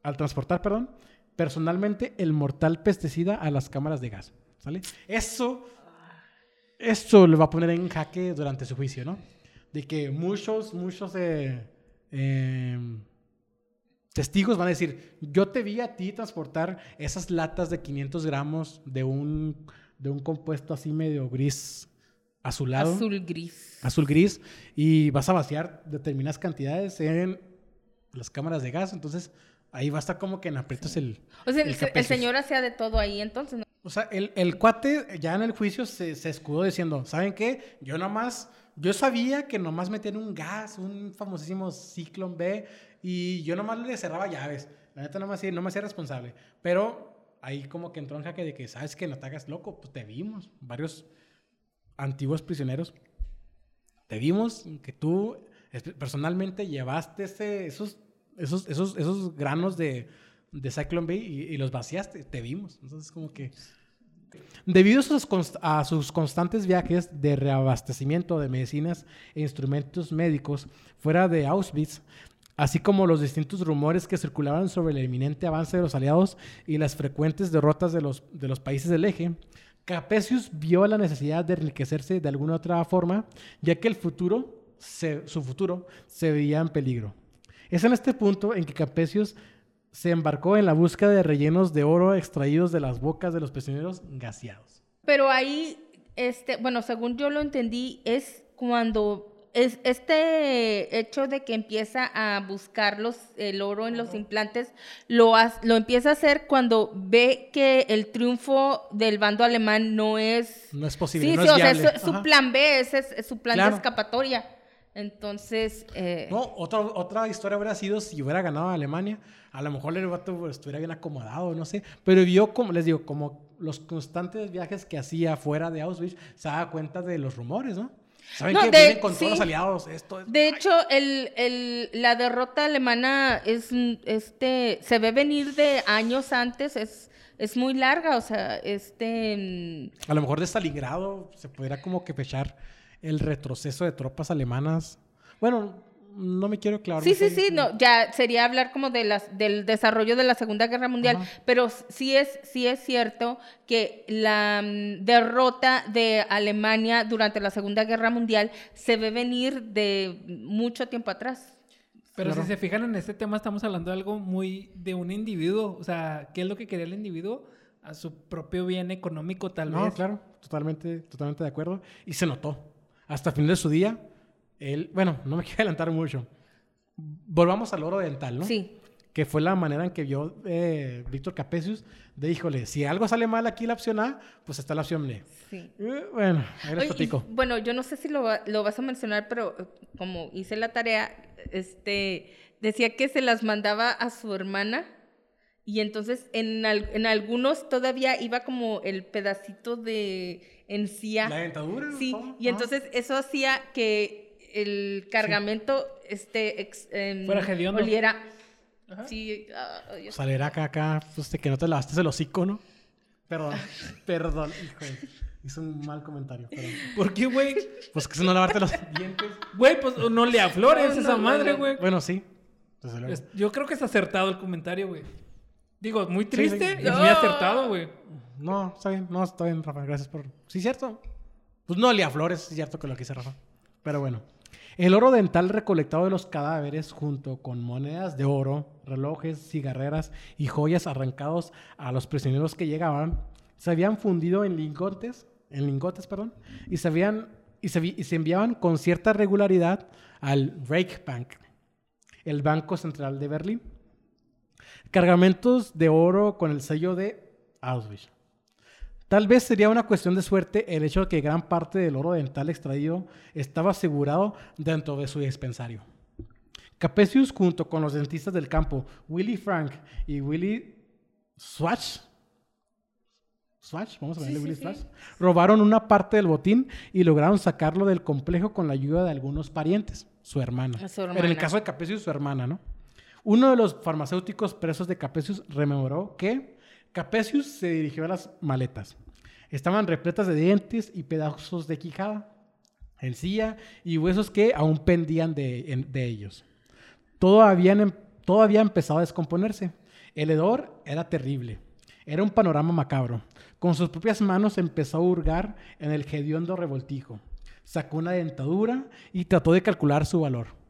al transportar, perdón, personalmente el mortal pesticida a las cámaras de gas, ¿sale? Eso, eso le va a poner en jaque durante su juicio, ¿no? De que muchos, muchos eh, em, testigos van a decir, yo te vi a ti transportar esas latas de 500 gramos de un, de un compuesto así medio gris azulado, azul. Azul gris. gris, y vas a vaciar determinadas cantidades en las cámaras de gas, entonces ahí va a estar como que en aprietos el... O sea, el señor hacía de todo ahí, entonces. ¿no? O sea, el, el cuate ya en el juicio se, se escudó diciendo, ¿saben qué? Yo nomás, yo sabía que nomás metían un gas, un famosísimo Ciclón B, y yo nomás le cerraba llaves. La neta no me hacía, no me hacía responsable. Pero ahí como que entró en jaque de que, ¿sabes que No te hagas loco, pues te vimos. Varios antiguos prisioneros. Te vimos que tú personalmente llevaste ese, esos, esos, esos, esos granos de, de Cyclone B y, y los vaciaste. Te vimos. Entonces, como que. Debido a sus, a sus constantes viajes de reabastecimiento de medicinas e instrumentos médicos fuera de Auschwitz, así como los distintos rumores que circulaban sobre el inminente avance de los aliados y las frecuentes derrotas de los, de los países del eje, Capesius vio la necesidad de enriquecerse de alguna otra forma, ya que el futuro, su futuro, se veía en peligro. Es en este punto en que Capesius se embarcó en la búsqueda de rellenos de oro extraídos de las bocas de los prisioneros gaseados. Pero ahí, este, bueno, según yo lo entendí, es cuando es este hecho de que empieza a buscar los, el oro en los implantes, lo, ha- lo empieza a hacer cuando ve que el triunfo del bando alemán no es... No es posible, Sí, no sí, es o sea, viable. su, su plan B, es, es su plan Claro. de escapatoria. Entonces, eh, No, otra, otra historia hubiera sido si hubiera ganado a Alemania. A lo mejor el vato estuviera bien acomodado, no sé. Pero vio, como les digo, como los constantes viajes que hacía fuera de Auschwitz, se daba cuenta de los rumores, ¿no? Saben No, que de- vienen con sí. todos los aliados, esto es- De hecho, el, el- la derrota alemana es este se ve venir de años antes, es, es muy larga, o sea, este mm, A lo mejor de Stalingrado se pudiera como que fechar el retroceso de tropas alemanas. Bueno, no me quiero clavar. sí, sí, sí, no, ya sería hablar como de las del desarrollo de la Segunda Guerra Mundial, Ajá. pero sí es sí es cierto que la mm, derrota de Alemania durante la Segunda Guerra Mundial se ve venir de mucho tiempo atrás. Pero Claro. si se fijan en este tema, estamos hablando de algo muy de un individuo. O sea, ¿qué es lo que quería el individuo? A su propio bien económico, tal No, vez. claro, totalmente, totalmente de acuerdo. Y se notó. Hasta el fin de su día, él, bueno, no me [LAUGHS] quiero adelantar mucho. Volvamos al oro dental, ¿no? Sí. Que fue la manera en que vio eh, Víctor Capesius de, híjole, si algo sale mal aquí la opción A, pues está la opción B. Sí. Eh, bueno, ahí les y- bueno, yo no sé si lo, va- lo vas a mencionar, pero eh, como hice la tarea, este, decía que se las mandaba a su hermana y entonces en, al- en algunos todavía iba como el pedacito de encía. La dentadura. Sí, y ajá. entonces eso hacía que el cargamento este, ex- Fuera hediondo. oliera. Ajá. Sí, yo- Saliera acá, acá, pues de que no te lavaste el hocico, ¿no? Perdón, [LAUGHS] perdón, hijo. Hice un mal comentario, perdón. ¿Por qué, güey? Pues que si no lavarte los dientes. Güey, pues no le aflores No, esa no, madre, güey. Bueno, sí. Desde luego. Es- Yo creo que es acertado el comentario, güey. Digo, muy Sí, triste sí. y muy No. acertado, güey. No, está bien, no, está bien, Rafa, gracias por... Sí, cierto. Pues no olía a flores, es cierto que lo quise, Rafa. Pero bueno. El oro dental recolectado de los cadáveres junto con monedas de oro, relojes, cigarreras y joyas arrancados a los prisioneros que llegaban, se habían fundido en lingotes, en lingotes, perdón, y se habían y se, y se enviaban con cierta regularidad al Reichsbank, el Banco Central de Berlín. Cargamentos de oro con el sello de Auschwitz. Tal vez sería una cuestión de suerte el hecho de que gran parte del oro dental extraído estaba asegurado dentro de su dispensario. Capesius, junto con los dentistas del campo, Willy Frank y Willy Swatch, Swatch, vamos a sí, Willy sí. Swatch, robaron una parte del botín y lograron sacarlo del complejo con la ayuda de algunos parientes, su hermana. Su En el hermana. caso de Capesius, su hermana, ¿no? Uno de los farmacéuticos presos de Capesius rememoró que Capesius se dirigió a las maletas. Estaban repletas de dientes y pedazos de quijada, encía y huesos que aún pendían de, ellos. Todo, em- todo había empezado a descomponerse. El hedor era terrible. Era un panorama macabro. Con sus propias manos empezó a hurgar en el hediondo revoltijo. Sacó una dentadura y trató de calcular su valor.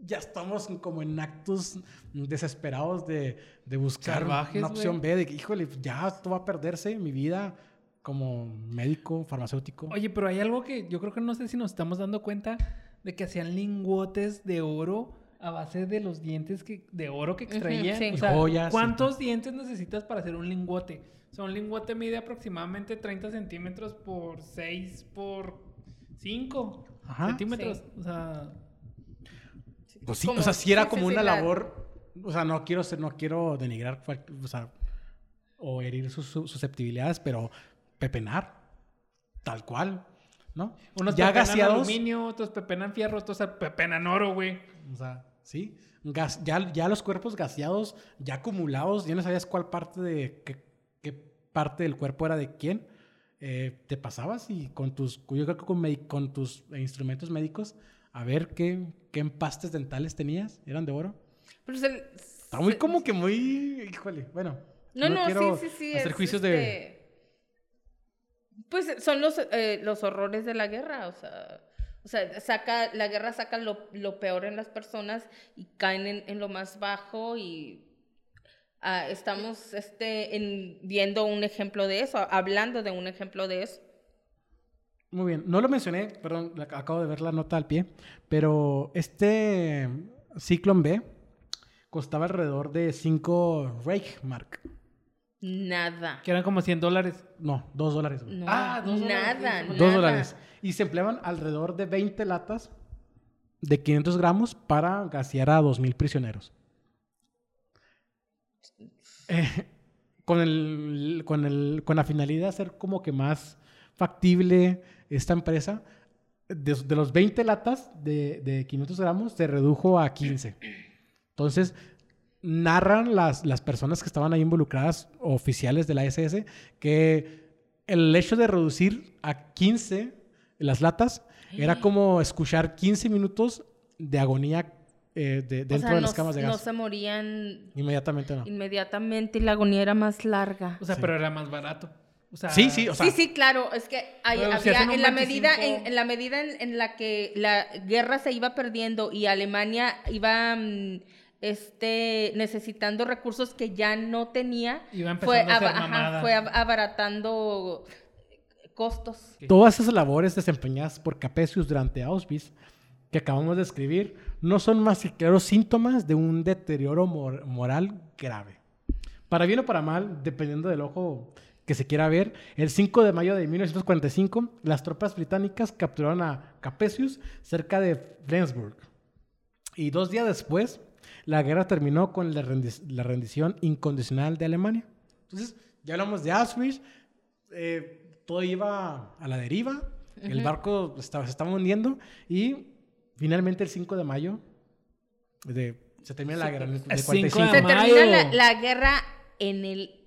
Ya estamos como en actos desesperados de, de buscar Salvajes, una opción. B, de que, híjole, ya esto va a perderse mi vida como médico, farmacéutico. Oye, pero hay algo que yo creo que no sé si nos estamos dando cuenta de que hacían lingotes de oro a base de los dientes que, de oro que extraían. sí. O sea, Joyas, sí. ¿cuántos dientes necesitas para hacer un lingote? O sea, un lingote mide aproximadamente 30 centímetros por 6 por 5 Ajá. centímetros. Sí. O sea, Pues sí, Como- o sea, sí era como una la- labor, o sea, no quiero ser, no quiero denigrar, o sea, o herir sus sus susceptibilidades, pero pepenar, tal cual, ¿no? unos ya pepenan gaseados, aluminio, otros pepenan fierro, otros pepenan oro, güey. o sea, sí, gas- ya, ya los cuerpos gaseados, ya acumulados, ya no sabías cuál parte de, qué, qué parte del cuerpo era de quién, eh, te pasabas y con tus, yo creo que con, con tus instrumentos médicos, a ver qué, qué empastes dentales tenías, eran de oro. Pero se- Está muy se- como que muy, híjole, bueno. No, no, quiero sí, sí, sí. Hacer es, juicios de... este, Pues son los, eh, los horrores de la guerra, o sea... O sea, saca, la guerra saca lo, lo peor en las personas y caen en, en lo más bajo y ah, estamos este, en, viendo un ejemplo de eso, hablando de un ejemplo de eso. Muy bien, no lo mencioné, perdón, ac- acabo de ver la nota al pie, pero este Cyclone B costaba alrededor de 5 Reichmark. Nada. Que eran como 100 dólares. No, 2 dólares. No, Ah, dos dólares, nada, sí, Dos nada. dólares. Y se empleaban alrededor de 20 latas de 500 gramos para gasear a 2.000 prisioneros. Eh, con, el, con, el, con la finalidad de hacer como que más factible esta empresa, de, de los 20 latas de, de 500 gramos se redujo a 15. Entonces, narran las, las personas que estaban ahí involucradas, oficiales de la SS, que el hecho de reducir a 15 las latas era como escuchar 15 minutos de agonía eh, de- O dentro sea, de no, las camas de no gas. se morían Inmediatamente no. inmediatamente y la agonía era más larga. O sea, Sí. pero era más barato. O sea, Sí, sí, o sea, sí, sí, claro, es que hay- Bueno, si había, en la medida, 25 en, en la medida en, en la que la guerra se iba perdiendo y Alemania iba mm, este, necesitando recursos que ya no tenía, Iba fue, a ajá, fue abaratando costos. Todas esas labores desempeñadas por Capesius durante Auschwitz que acabamos de escribir no son más que claros síntomas de un deterioro mor- moral grave. Para bien o para mal, dependiendo del ojo que se quiera ver, el 5 de mayo de 1945 las tropas británicas capturaron a Capesius cerca de Flensburg. Y dos días después, la guerra terminó con la, rendi- la rendición incondicional de Alemania. Entonces, ya hablamos de Auschwitz, eh, todo iba a la deriva, el barco estaba, se estaba hundiendo y finalmente el 5 de mayo de- se termina la guerra. en el- de el 5 45. Se termina la, la guerra en el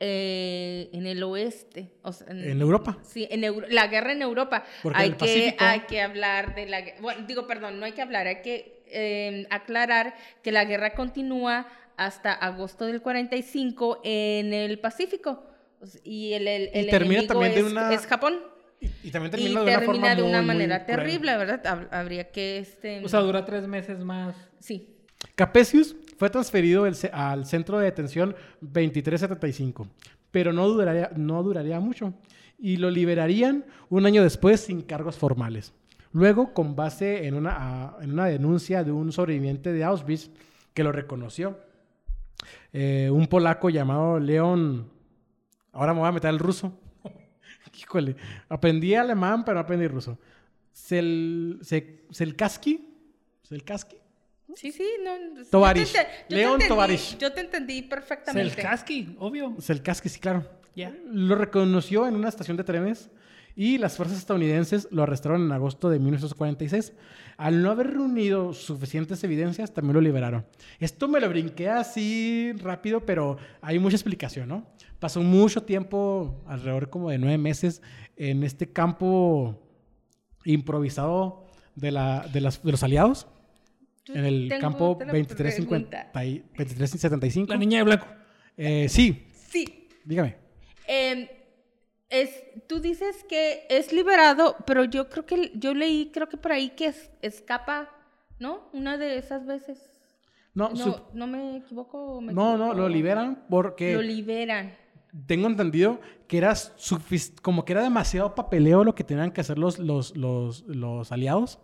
eh, en el oeste, o sea, En Europa. Sí, en Euro- la guerra en Europa. Porque hay en el que Pacífico- hay que hablar de la bueno, digo, perdón, no hay que hablar, hay que eh, aclarar que la guerra continúa hasta agosto del 45 en el Pacífico. Y el, el, el Y termina enemigo también de es, una- es Japón. Y, y también Y termina de una termina forma de una muy, muy manera cruel. terrible, ¿verdad? Hab- Habría que... Este... O sea, dura tres meses más. sí. Capesius fue transferido al centro de detención 2375, pero no duraría, mucho y lo liberarían un año después sin cargos formales. Luego, con base en una, denuncia de un sobreviviente de Auschwitz que lo reconoció, eh, un polaco llamado Leon, ahora me voy a meter al ruso, [LAUGHS] híjole, aprendí alemán pero no aprendí ruso, Sel, Se- Selkaski, Selkaski, Sí, sí, no. Tovarish. León Tovarish. Yo te entendí perfectamente. Selkaski, obvio. Selkaski, sí, claro. Ya. Lo reconoció en una estación de trenes y las fuerzas estadounidenses lo arrestaron en agosto de 1946. Al no haber reunido suficientes evidencias, también lo liberaron. Esto me lo brinqué así rápido, pero hay mucha explicación, ¿no? Pasó mucho tiempo, alrededor como de nueve meses, en este campo improvisado de, la, de, las- de los aliados, en el campo otra 2350 pregunta. y 2375. La niña de blanco. Eh, sí, Sí. dígame. Em, es, tú dices que es liberado, pero yo creo que yo leí, creo que por ahí que es- escapa, ¿no? Una de esas veces. No, No, su- no me equivoco. me no, no, equivoco? lo liberan porque Lo liberan. tengo entendido que era como que era demasiado papeleo lo que tenían que hacer los, los, los, los aliados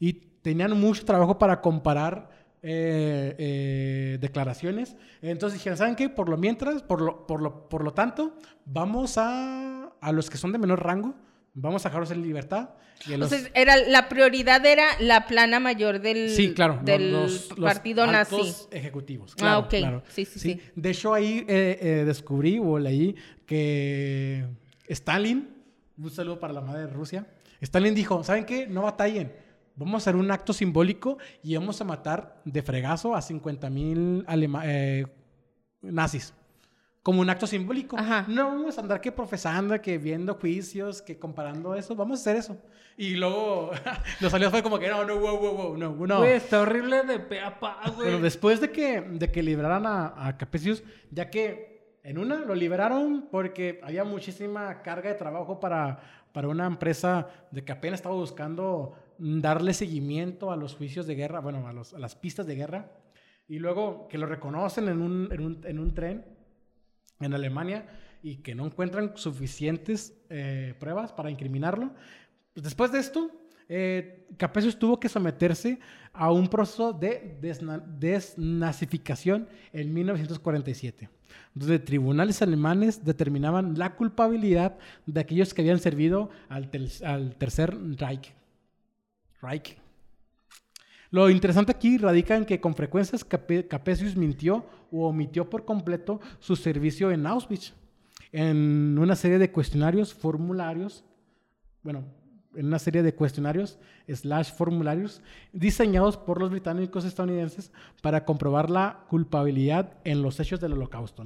y tenían mucho trabajo para comparar eh, eh, declaraciones. Entonces dijeron, ¿saben qué? Por lo mientras, por lo, por lo, por lo tanto, vamos a, a los que son de menor rango, vamos a dejarlos en libertad. Y a los- Entonces, era, la prioridad era la plana mayor del, Sí, claro. del los- los partido nazi. ejecutivos. Ah, ok. claro. Sí, sí, sí. De hecho, ahí eh, eh, descubrí o leí que Stalin, un saludo para la madre de Rusia, Stalin dijo, ¿saben qué? No batallen. Vamos a hacer un acto simbólico y vamos a matar de fregazo a 50 mil nazis. Como un acto simbólico. Ajá. No vamos a andar que profesando, que viendo juicios, que comparando eso. Vamos a hacer eso. Y luego [LAUGHS] los aliados fue como que no, no, wow, wow, wow, no, no. Güey, está horrible de pe a pa, güey. Pero después de que, de que liberaran a, a Capesius, ya que en una lo liberaron porque había muchísima carga de trabajo para, para una empresa de que apenas estaba buscando darle seguimiento a los juicios de guerra, bueno, a, los- a las pistas de guerra. Y luego que lo reconocen en un, en un, en un tren en Alemania y que no encuentran suficientes eh, pruebas para incriminarlo. Pues después de esto, eh, tuvo que someterse a un proceso de desna- desnazificación en 1947, donde tribunales alemanes determinaban la culpabilidad de aquellos que habían servido al Tercer Reich. Lo interesante aquí radica en que con frecuencias Cape- Capesius mintió o omitió por completo su servicio en Auschwitz en una serie de cuestionarios, formularios, bueno, en una serie de cuestionarios slash formularios diseñados por los británicos estadounidenses para comprobar la culpabilidad en los hechos del holocausto.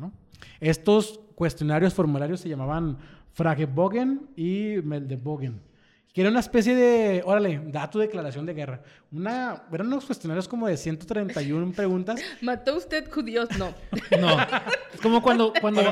Estos cuestionarios formularios se llamaban Fragebogen y Meldebogen que era una especie de, órale, da tu declaración de guerra. Una, eran unos cuestionarios como de 131 preguntas. [LAUGHS] ¿Mató usted judíos? No. No. Es como cuando, [LAUGHS] cuando,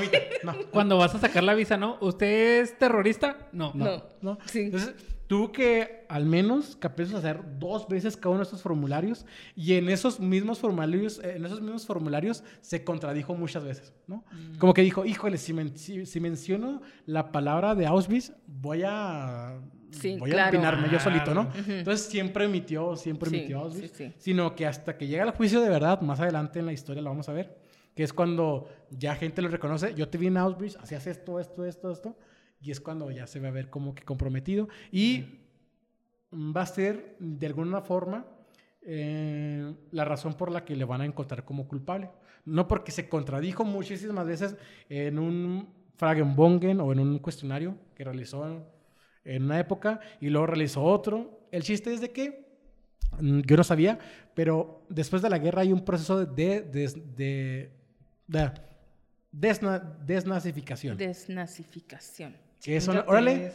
No, cuando vas a sacar la visa, ¿no? ¿Usted es terrorista? No. no, No. no. Sí. Entonces, tuvo que al menos Capesius hacer dos veces cada uno de estos formularios y en esos mismos formularios, en esos mismos formularios se contradijo muchas veces, ¿no? Como que dijo, híjole, si, men- si- si menciono la palabra de Auschwitz, voy a... Sí, voy a claro. empinarme yo solito, ¿no? Ujú. Entonces siempre emitió, siempre Sí, emitió Auschwitz. sí, sí. Sino que hasta que llega el juicio de verdad, más adelante en la historia lo vamos a ver, que es cuando ya gente lo reconoce, yo te vi en Auschwitz, hacías esto, esto, esto, esto, y es cuando ya se va a ver como que comprometido. Y va a ser, de alguna forma, eh, la razón por la que le van a encontrar como culpable. No porque se contradijo muchísimas veces en un Fragenbogen o en un cuestionario que realizó en, una época y luego realizó otro. El chiste es de que mm, yo no sabía, pero después de la guerra hay un proceso de, des- de, de desna- desnazificación. Desnazificación. Que son, Chingate órale,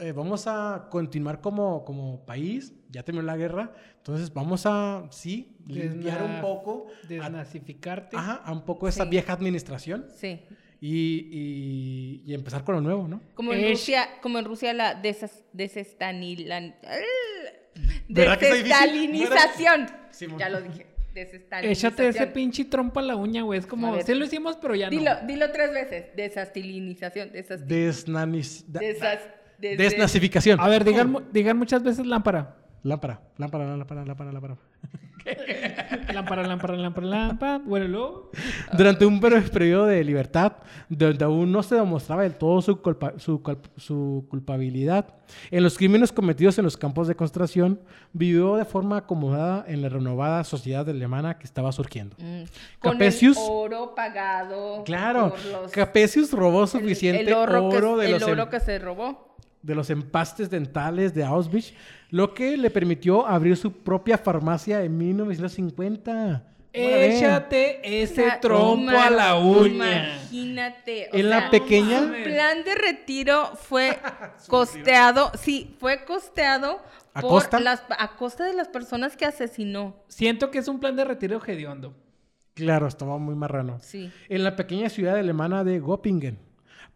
eh, vamos a continuar como, como país, ya terminó la guerra, entonces vamos a, sí, limpiar Desna- un poco, a, Desnazificarte. ajá, a un poco esa Sí. vieja administración Sí. Y, y- y empezar con lo nuevo, ¿no? Como en. Rusia, como en Rusia la desas, desestalinización. Ya lo dije. Desestalinización. Échate ese pinche trompo a la uña, güey. Es como, sí lo hicimos, pero ya no. Dilo, dilo tres veces. Desastilinización. Desas, Desnaniz- da- desas, des- desnazificación. A ver, digan, digan muchas veces lámpara. Lámpara, lámpara, lámpara, lámpara, lámpara. Lámpara, lámpara, lámpara, lámpara. Bueno, luego. Durante un breve periodo de libertad, donde aún no se demostraba del todo su, culpa- su, su culpabilidad en los crímenes cometidos en los campos de concentración, vivió de forma acomodada en la renovada sociedad alemana que estaba surgiendo. Mm. Con Capesius- el oro pagado. Claro, por los- Capesius robó el- suficiente el oro, que- oro de el los, em- oro que se robó. De los empastes dentales de Auschwitz, lo que le permitió abrir su propia farmacia en 1950. Órale. Échate ese sea, trompo a la uña. Imagínate. o En la pequeña- Su plan de retiro fue [LAUGHS] costeado. Sí, fue costeado ¿A por costa? las a costa de las personas que asesinó. Siento que es un plan de retiro hediondo. Claro, estaba muy marrano. Sí. en la pequeña ciudad alemana de Göppingen.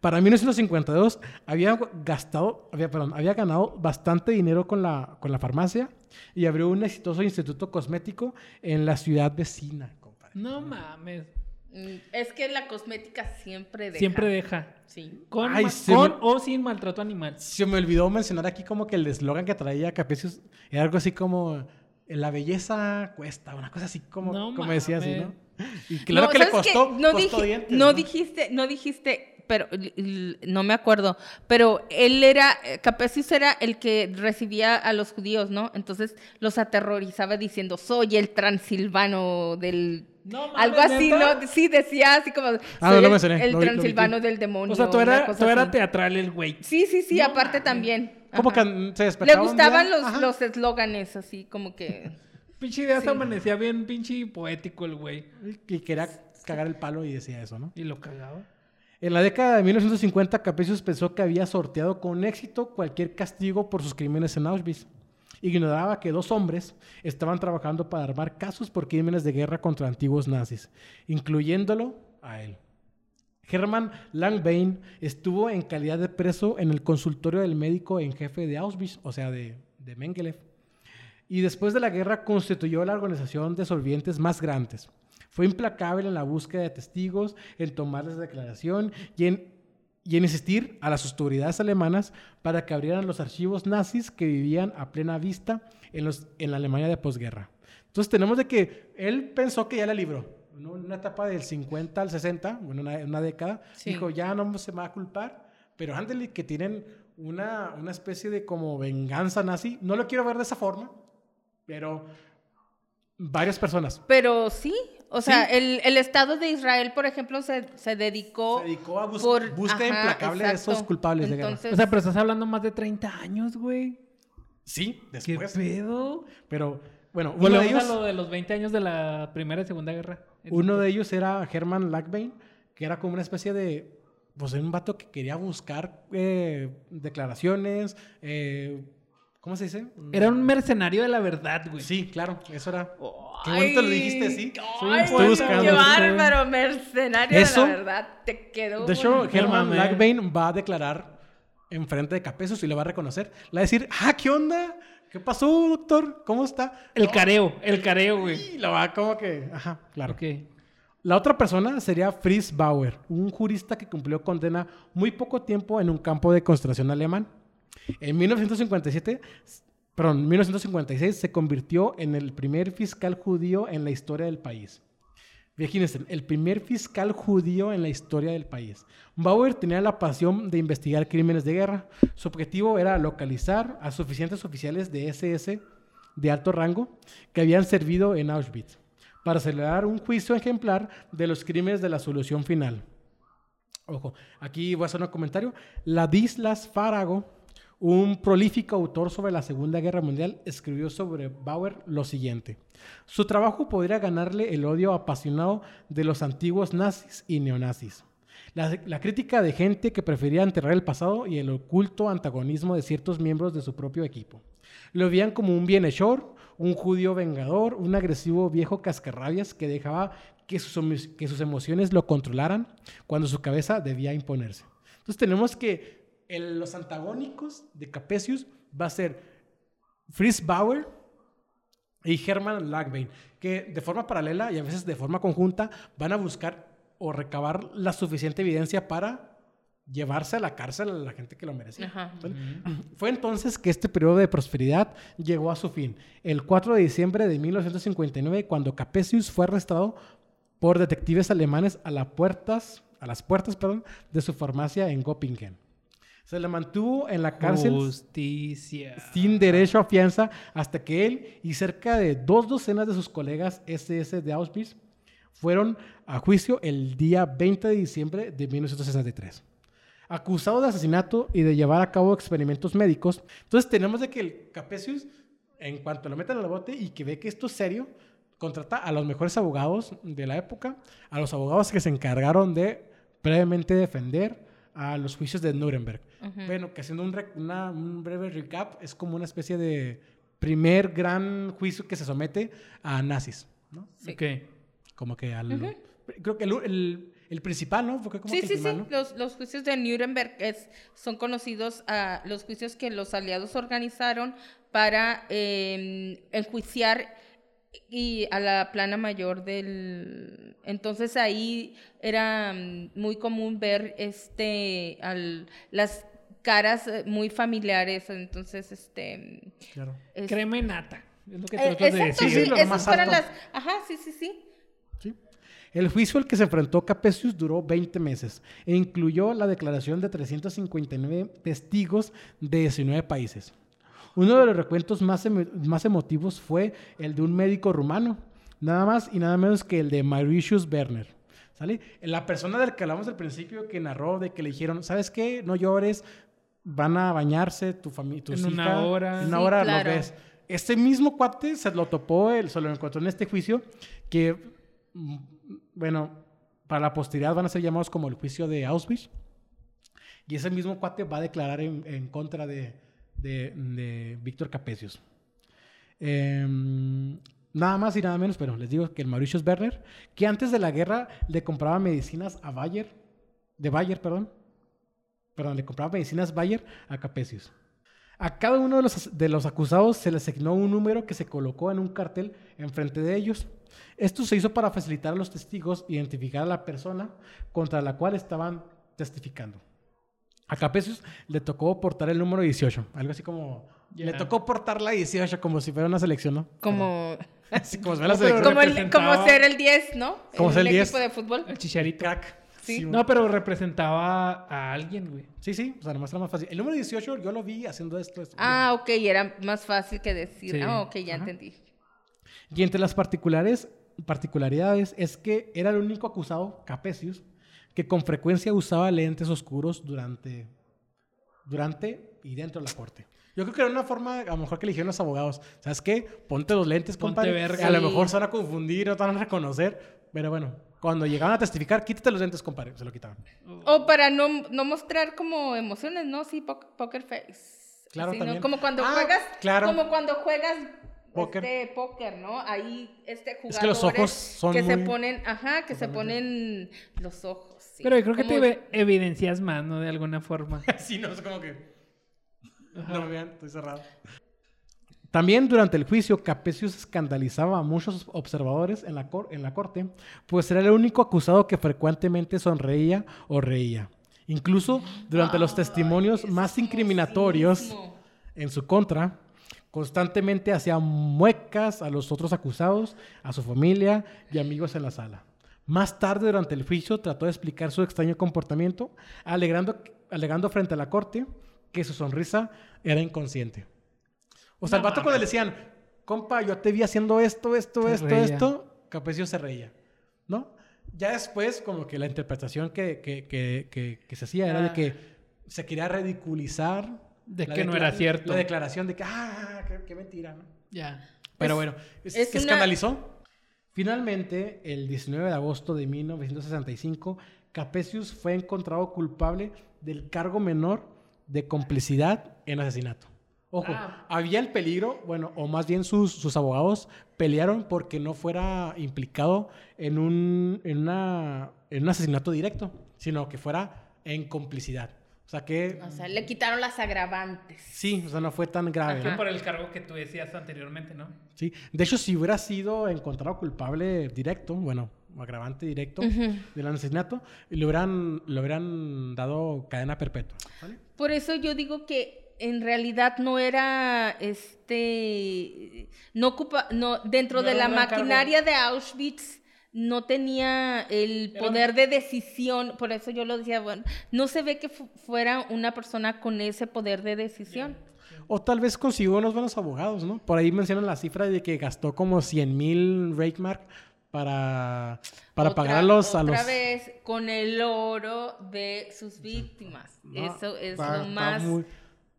Para 1952 había gastado, había, perdón, había ganado bastante dinero con la, con la farmacia y abrió un exitoso instituto cosmético en la ciudad vecina, compadre. No mames. Mm, Es que la cosmética siempre deja. Siempre deja. Sí. Con, Ay, con me- o sin maltrato animal. Se me olvidó mencionar aquí como que el eslogan que traía Capesius era algo así como la belleza cuesta, una cosa así como, No como decía así. ¿no? Y claro No, que le costó, no, costó dije- dientes, no dijiste, no dijiste, pero no me acuerdo, pero él era, Capesius era el que recibía a los judíos, ¿no? Entonces los aterrorizaba diciendo, soy el transilvano del... No mames, Algo así, ¿neta? ¿no? Sí, decía así como, Ah, no lo el, mencioné, el lo vi- lo vi transilvano del demonio. O sea, tú, era, tú era teatral el güey. Sí, sí, sí, No aparte mames. también. Como Ajá. que se Le despertaba un gustaban día, los, los eslóganes, así como que... [LAUGHS] Pinche idea se Sí. amanecía bien pinche poético el güey. Y quería cagar el palo y decía eso, ¿no? Y lo cagaba. En la década de 1950, Capesius pensó que había sorteado con éxito cualquier castigo por sus crímenes en Auschwitz. Ignoraba que dos hombres estaban trabajando para armar casos por crímenes de guerra contra antiguos nazis, incluyéndolo a él. Hermann Langbein estuvo en calidad de preso en el consultorio del médico en jefe de Auschwitz, o sea, de, de Mengelev. Y después de la guerra constituyó la organización de solvientes más grandes. Fue implacable en la búsqueda de testigos, en tomarles declaración y en, y en insistir a las autoridades alemanas para que abrieran los archivos nazis que vivían a plena vista en, los, en la Alemania de posguerra. Entonces tenemos de que él pensó que ya la libró. ¿no? En una etapa del 50 al 60, bueno, una, una década, Sí. dijo, ya no se me va a culpar, pero ándale que tienen una, una especie de como venganza nazi. No lo quiero ver de esa forma, pero varias personas. Pero sí, o sea, Sí. el, el Estado de Israel, por ejemplo, se, se dedicó... Se dedicó a bus- por- búsqueda ajá, implacable de esos culpables de guerra. O sea, pero estás hablando más de 30 años, güey. Sí, ¿Qué después. pedo? Pero bueno, uno Volvemos de, ellos, a lo de los 20 años de la Primera y Segunda Guerra. uno de ellos era Hermann Lackbein, que era como una especie de, pues un vato que quería buscar eh, declaraciones, eh, ¿cómo se dice? Era un mercenario de la verdad, güey. Sí, claro, eso era. Qué Ay, bonito lo dijiste, sí. ay, Estoy buscando. Qué sí. bárbaro, mercenario Eso- de la verdad. Te quedó. De hecho, mames. Lackbein va a declarar enfrente de Capesos y lo va a reconocer. Le va a decir, ah, ¿qué onda? ¿Qué pasó, doctor? ¿Cómo está? El No, careo, el careo, güey. Y lo va como que, ajá, claro. Ok. La otra persona sería Fritz Bauer, un jurista que cumplió condena muy poco tiempo en un campo de concentración alemán. En 1957, perdón, 1956 se convirtió en el primer fiscal judío en la historia del país. Imagínense, el primer fiscal judío en la historia del país. Bauer tenía la pasión de investigar crímenes de guerra. Su objetivo era localizar a suficientes oficiales de SS de alto rango que habían servido en Auschwitz para celebrar un juicio ejemplar de los crímenes de la solución final. Ojo, aquí voy a hacer un comentario. Ladislas Farago, un prolífico autor sobre la Segunda Guerra Mundial, escribió sobre Bauer lo siguiente. Su trabajo podría ganarle el odio apasionado de los antiguos nazis y neonazis. La, crítica de gente que prefería enterrar el pasado y el oculto antagonismo de ciertos miembros de su propio equipo. Lo veían como un bienhechor, un judío vengador, un agresivo viejo cascarrabias que dejaba que sus, que sus emociones lo controlaran cuando su cabeza debía imponerse. Entonces tenemos que el- los antagónicos de Capesius va a ser Fritz Bauer y Hermann Langbein, que de forma paralela y a veces de forma conjunta van a buscar o recabar la suficiente evidencia para llevarse a la cárcel a la gente que lo merecía. Fue entonces que este periodo de prosperidad llegó a su fin, el 4 de diciembre de 1959, cuando Capesius fue arrestado por detectives alemanes a, las puertas, a las puertas perdón, de su farmacia en Göppingen. Se le mantuvo en la cárcel Justicia. sin derecho a fianza hasta que él y cerca de dos docenas de sus colegas SS de Auschwitz fueron a juicio el día 20 de diciembre de 1963. Acusado de asesinato y de llevar a cabo experimentos médicos. Entonces tenemos de que el Capesius, en cuanto lo meten al bote y que ve que esto es serio, contrata a los mejores abogados de la época, a los abogados que se encargaron de previamente defender a los juicios de Nuremberg. Bueno, que haciendo un, una- un breve recap, es como una especie de primer gran juicio que se somete a nazis, ¿no? Sí. Ok. Como que al... Creo que el, el- el principal, ¿no? Como Sí, que sí, sí. Los, los juicios de Nuremberg es, son conocidos a los juicios que los aliados organizaron para eh, enjuiciar y a la plana mayor del entonces ahí era mm, muy común ver este al, las caras eh, muy familiares entonces este Claro. es- Crema y nata. Es lo que eh, tratas de exacto, decir. sí, sí, lo eso más es para alto. las ajá sí sí sí Sí. El juicio al que se enfrentó Capesius duró 20 meses e incluyó la declaración de 359 testigos de 19 países. Uno de los recuentos más, emo- más emotivos fue el de un médico rumano, nada más y nada menos que el de Mauritius Werner. ¿Sale? La persona del que hablamos al principio que narró de que le dijeron, ¿sabes qué? No llores, van a bañarse tu familia, tus En una hora. En una Sí, hora claro. los ves. Este mismo cuate se lo topó, él, se lo encontró en este juicio, que, mm, bueno, para la posteridad van a ser llamados como el juicio de Auschwitz. Y ese mismo cuate va a declarar en, en contra de, de, de Víctor Capesius. Em, nada más y nada menos, pero les digo que el Mauritius Werner, que antes de la guerra le compraba medicinas a Bayer, de Bayer, perdón. Perdón, le compraba medicinas Bayer a Capesius. A cada uno de los, de los acusados se le asignó un número que se colocó en un cartel enfrente de ellos. Esto se hizo para facilitar a los testigos identificar a la persona contra la cual estaban testificando. A Capesius le tocó portar el número 18, algo así como... Le tocó portar la 18 como si fuera una selección, ¿no? como [LAUGHS] como si fuera la No, pero selección. como, el- como ser el 10 no Como ser el un 10. equipo de fútbol El chicharito. Crack. Sí. No, pero representaba a alguien, güey. Sí, sí, o sea, nomás era más fácil. El número 18 yo lo vi haciendo esto. esto. Ah, ok, era más fácil que decir. Sí. Ah, ok, ya Ajá. entendí. Y entre las particulares, particularidades es que era el único acusado, Capesius, que con frecuencia usaba lentes oscuros durante, durante y dentro de la corte. Yo creo que era una forma, a lo mejor que eligieron los abogados. ¿Sabes qué? Ponte los lentes, Ponte compadre. verga. A lo mejor se van a confundir, no te van a reconocer. Pero bueno, cuando llegaban a testificar, quítate los lentes, compadre. Se lo quitaban. O para no, no mostrar como emociones, ¿no? Sí, po- poker face. Claro, Así, ¿no? también. Como cuando Ah, juegas, claro. como cuando juegas Póker. este póker, ¿no? Ahí este jugadores Es que los ojos son que se muy- ponen, ajá, que se ponen los ojos. Sí. Pero yo creo que te evidencias más, ¿no? De alguna forma. [LAUGHS] sí, no, es como que... No me vean, estoy cerrado. También durante el juicio, Capesius escandalizaba a muchos observadores en la, cor- en la corte, pues era el único acusado que frecuentemente sonreía o reía. Incluso durante los testimonios más incriminatorios en su contra, constantemente hacía muecas a los otros acusados, a su familia y amigos en la sala. Más tarde, durante el juicio, trató de explicar su extraño comportamiento, alegando, alegando frente a la corte que su sonrisa era inconsciente. O sea, No el vato cuando le decían, compa, yo te vi haciendo esto, esto, Se esto, reía. esto, Capesio se reía, ¿no? Ya después, como que la interpretación que, que, que, que- se hacía era de Ah. que se quería ridiculizar. De que no era cierto. La declaración de que, ah, qué, mentira, ¿no? Ya. Pero Es- bueno, es, es que una- escandalizó. Finalmente, el 19 de agosto de 1965, Capesius fue encontrado culpable del cargo menor de complicidad en asesinato. Ojo, Ah. había el peligro, bueno, o más bien sus, sus abogados pelearon porque no fuera implicado en un, en, una, en un asesinato directo, sino que fuera en complicidad. O sea que O sea, le quitaron las agravantes. sí, o sea, no fue tan grave. Fue ¿no? por el cargo que tú decías anteriormente, ¿no? Sí. De hecho, si hubiera sido encontrado culpable directo, bueno, agravante directo del asesinato, le hubieran, le hubieran dado cadena perpetua. ¿vale? Por eso yo digo que en realidad no era este no ocupa no dentro No de la cargo. maquinaria de Auschwitz no tenía el un- poder de decisión, por eso yo lo decía, bueno, no se ve que fu- fuera una persona con ese poder de decisión. O tal vez consiguió unos buenos abogados, ¿no? Por ahí mencionan la cifra de que gastó como 100 mil Rakemark para, para Otra- pagar a los... otra vez con el oro de sus víctimas. No, eso es lo más muy-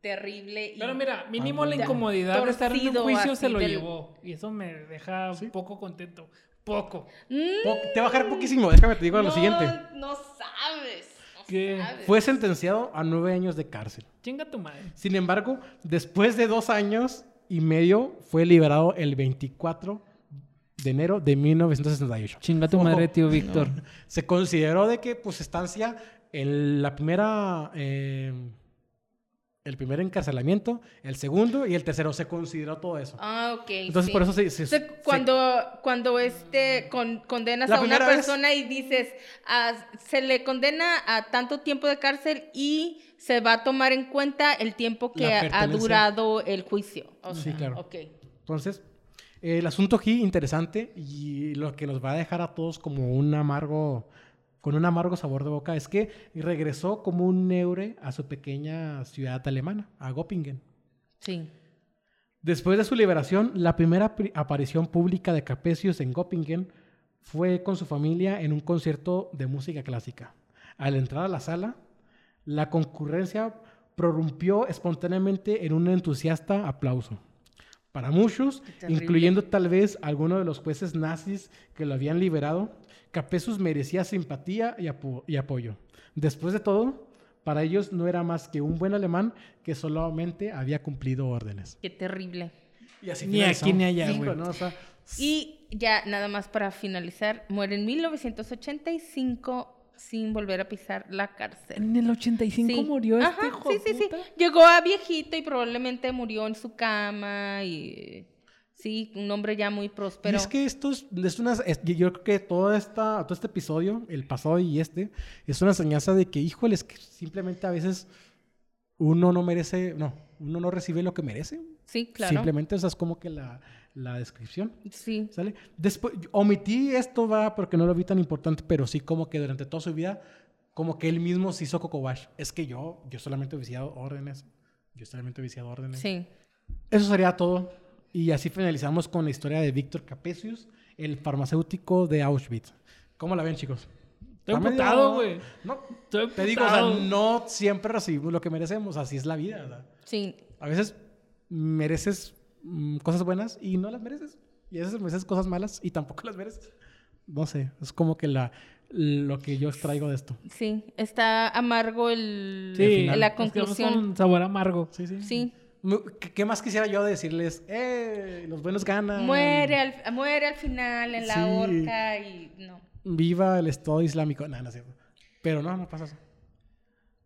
terrible. y- Pero mira, mínimo la incomodidad de estar en un juicio se lo del- llevó. Y eso me deja Sí. poco contento. Poco. Mm, Po- Te va a bajar poquísimo, déjame te digo lo no, siguiente. No sabes. no ¿Qué? sabes. Fue sentenciado a nueve años de cárcel. Chinga tu madre. Sin embargo, después de dos años y medio, fue liberado el 24 de enero de 1968. Chinga tu Ojo. madre, tío Víctor. Se consideró de que, pues, estancia en la primera, eh, el primer encarcelamiento, el segundo y el tercero. Se consideró todo eso. Ah, ok. Entonces, sí. por eso se... se- O sea, se- cuando, cuando este con- condenas a una vez- persona y dices, ah, se le condena a tanto tiempo de cárcel y se va a tomar en cuenta el tiempo que ha durado el juicio. O Sí, claro. Ok. Entonces, el asunto aquí interesante y lo que nos va a dejar a todos como un amargo, con un amargo sabor de boca, es que regresó como un neure a su pequeña ciudad alemana, a Göppingen. Sí. Después de su liberación, la primera pri- aparición pública de Capesius en Göppingen fue con su familia en un concierto de música clásica. Al entrar a la sala, la concurrencia prorrumpió espontáneamente en un entusiasta aplauso. Para muchos, incluyendo tal vez algunos de los jueces nazis que lo habían liberado, Capesius merecía simpatía y, apo- y apoyo. Después de todo, para ellos no era más que un buen alemán que solamente había cumplido órdenes. Qué terrible. Y así Ni aquí ni allá, Sí, güey. ¿no? O sea, Y ya nada más para finalizar, muere en 1985 sin volver a pisar la cárcel. En el 85 Sí. murió este Ajá, hijo sí, sí, sí. puta. Llegó a viejito y probablemente murió en su cama y sí, un hombre ya muy y próspero. es que esto es, es una... es- yo creo que todo, esta, todo este episodio, el pasado y este, es una enseñanza de que, híjole, es que simplemente a veces uno no merece... No, uno no recibe lo que merece. sí, claro. Simplemente esa es como que la, la descripción. Sí. ¿Sale? Después, omití esto, va, porque no lo vi tan importante, pero sí como que durante toda su vida, como que él mismo se hizo cocobash. Es que yo, yo solamente he viciado órdenes. Yo solamente he viciado órdenes. Sí. Eso sería todo. Y así finalizamos con la historia de Víctor Capesius, el farmacéutico de Auschwitz. ¿Cómo la ven, chicos? Estoy emputado, güey. No, Estoy te digo, o sea, no siempre recibimos lo que merecemos. Así es la vida. ¿verdad? Sí. A veces mereces mm, cosas buenas y no las mereces. Y a veces mereces cosas malas y tampoco las mereces. No sé, es como que la, lo que yo extraigo de esto. Sí. Está amargo el, Sí, la nos quedamos conclusión. con un sabor amargo. Sí, sí. Sí. ¿Qué, más quisiera yo decirles? ¡Eh! Los buenos ganan. Muere al, muere al final en la Sí. horca y no. Viva el Estado Islámico. No, no es cierto. Pero no, no pasa eso.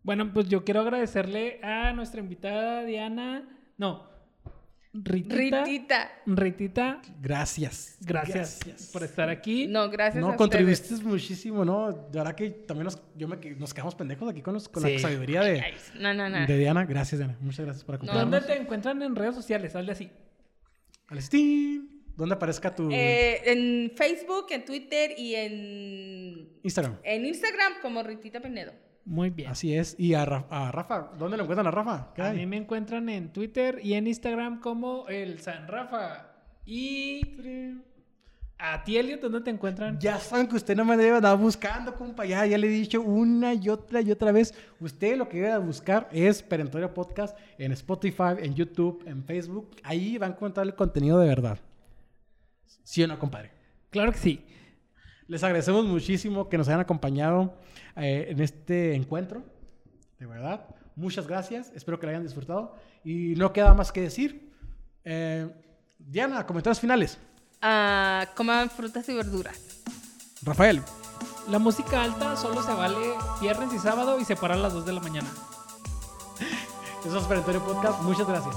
Bueno, pues yo quiero agradecerle a nuestra invitada Diana. No, Ritita. Ritita. Ritita, Gracias. gracias, por estar aquí. No, gracias No, a contribuiste ustedes. muchísimo, ¿no? De verdad que también nos, yo me, que- nos quedamos pendejos aquí con, los- con Sí. la sabiduría de, Ay, No, no, no. de Diana. Gracias, Diana. Muchas gracias por acompañarnos. ¿Dónde te encuentran en redes sociales? Hazle así. Alestín. ¿Dónde aparezca tu Eh, en Facebook, en Twitter y en, Instagram? en Instagram como Ritita Pinedo. Muy bien. Así es. Y a, Ra- a Rafa, ¿dónde lo encuentran a Rafa? ¿Qué A hay? mí me encuentran en Twitter y en Instagram como el San Rafa. Y a ti, Elliot, ¿dónde te encuentran? Ya saben que usted no me debe andar buscando, compa. Ya, ya le he dicho una y otra y otra vez. Usted lo que debe buscar es Perentorio Podcast en Spotify, en YouTube, en Facebook. Ahí van a encontrar el contenido de verdad. ¿Sí o no, compadre? Claro que sí. Les agradecemos muchísimo que nos hayan acompañado eh, en este encuentro. De verdad. Muchas gracias. Espero que lo hayan disfrutado. Y no queda más que decir. Eh, Diana, comentarios finales. Ah, coman frutas y verduras. Rafael. La música alta solo se vale viernes y sábado y se para a las 2 de la mañana. [LAUGHS] Eso es Antonio Podcast. Muchas gracias.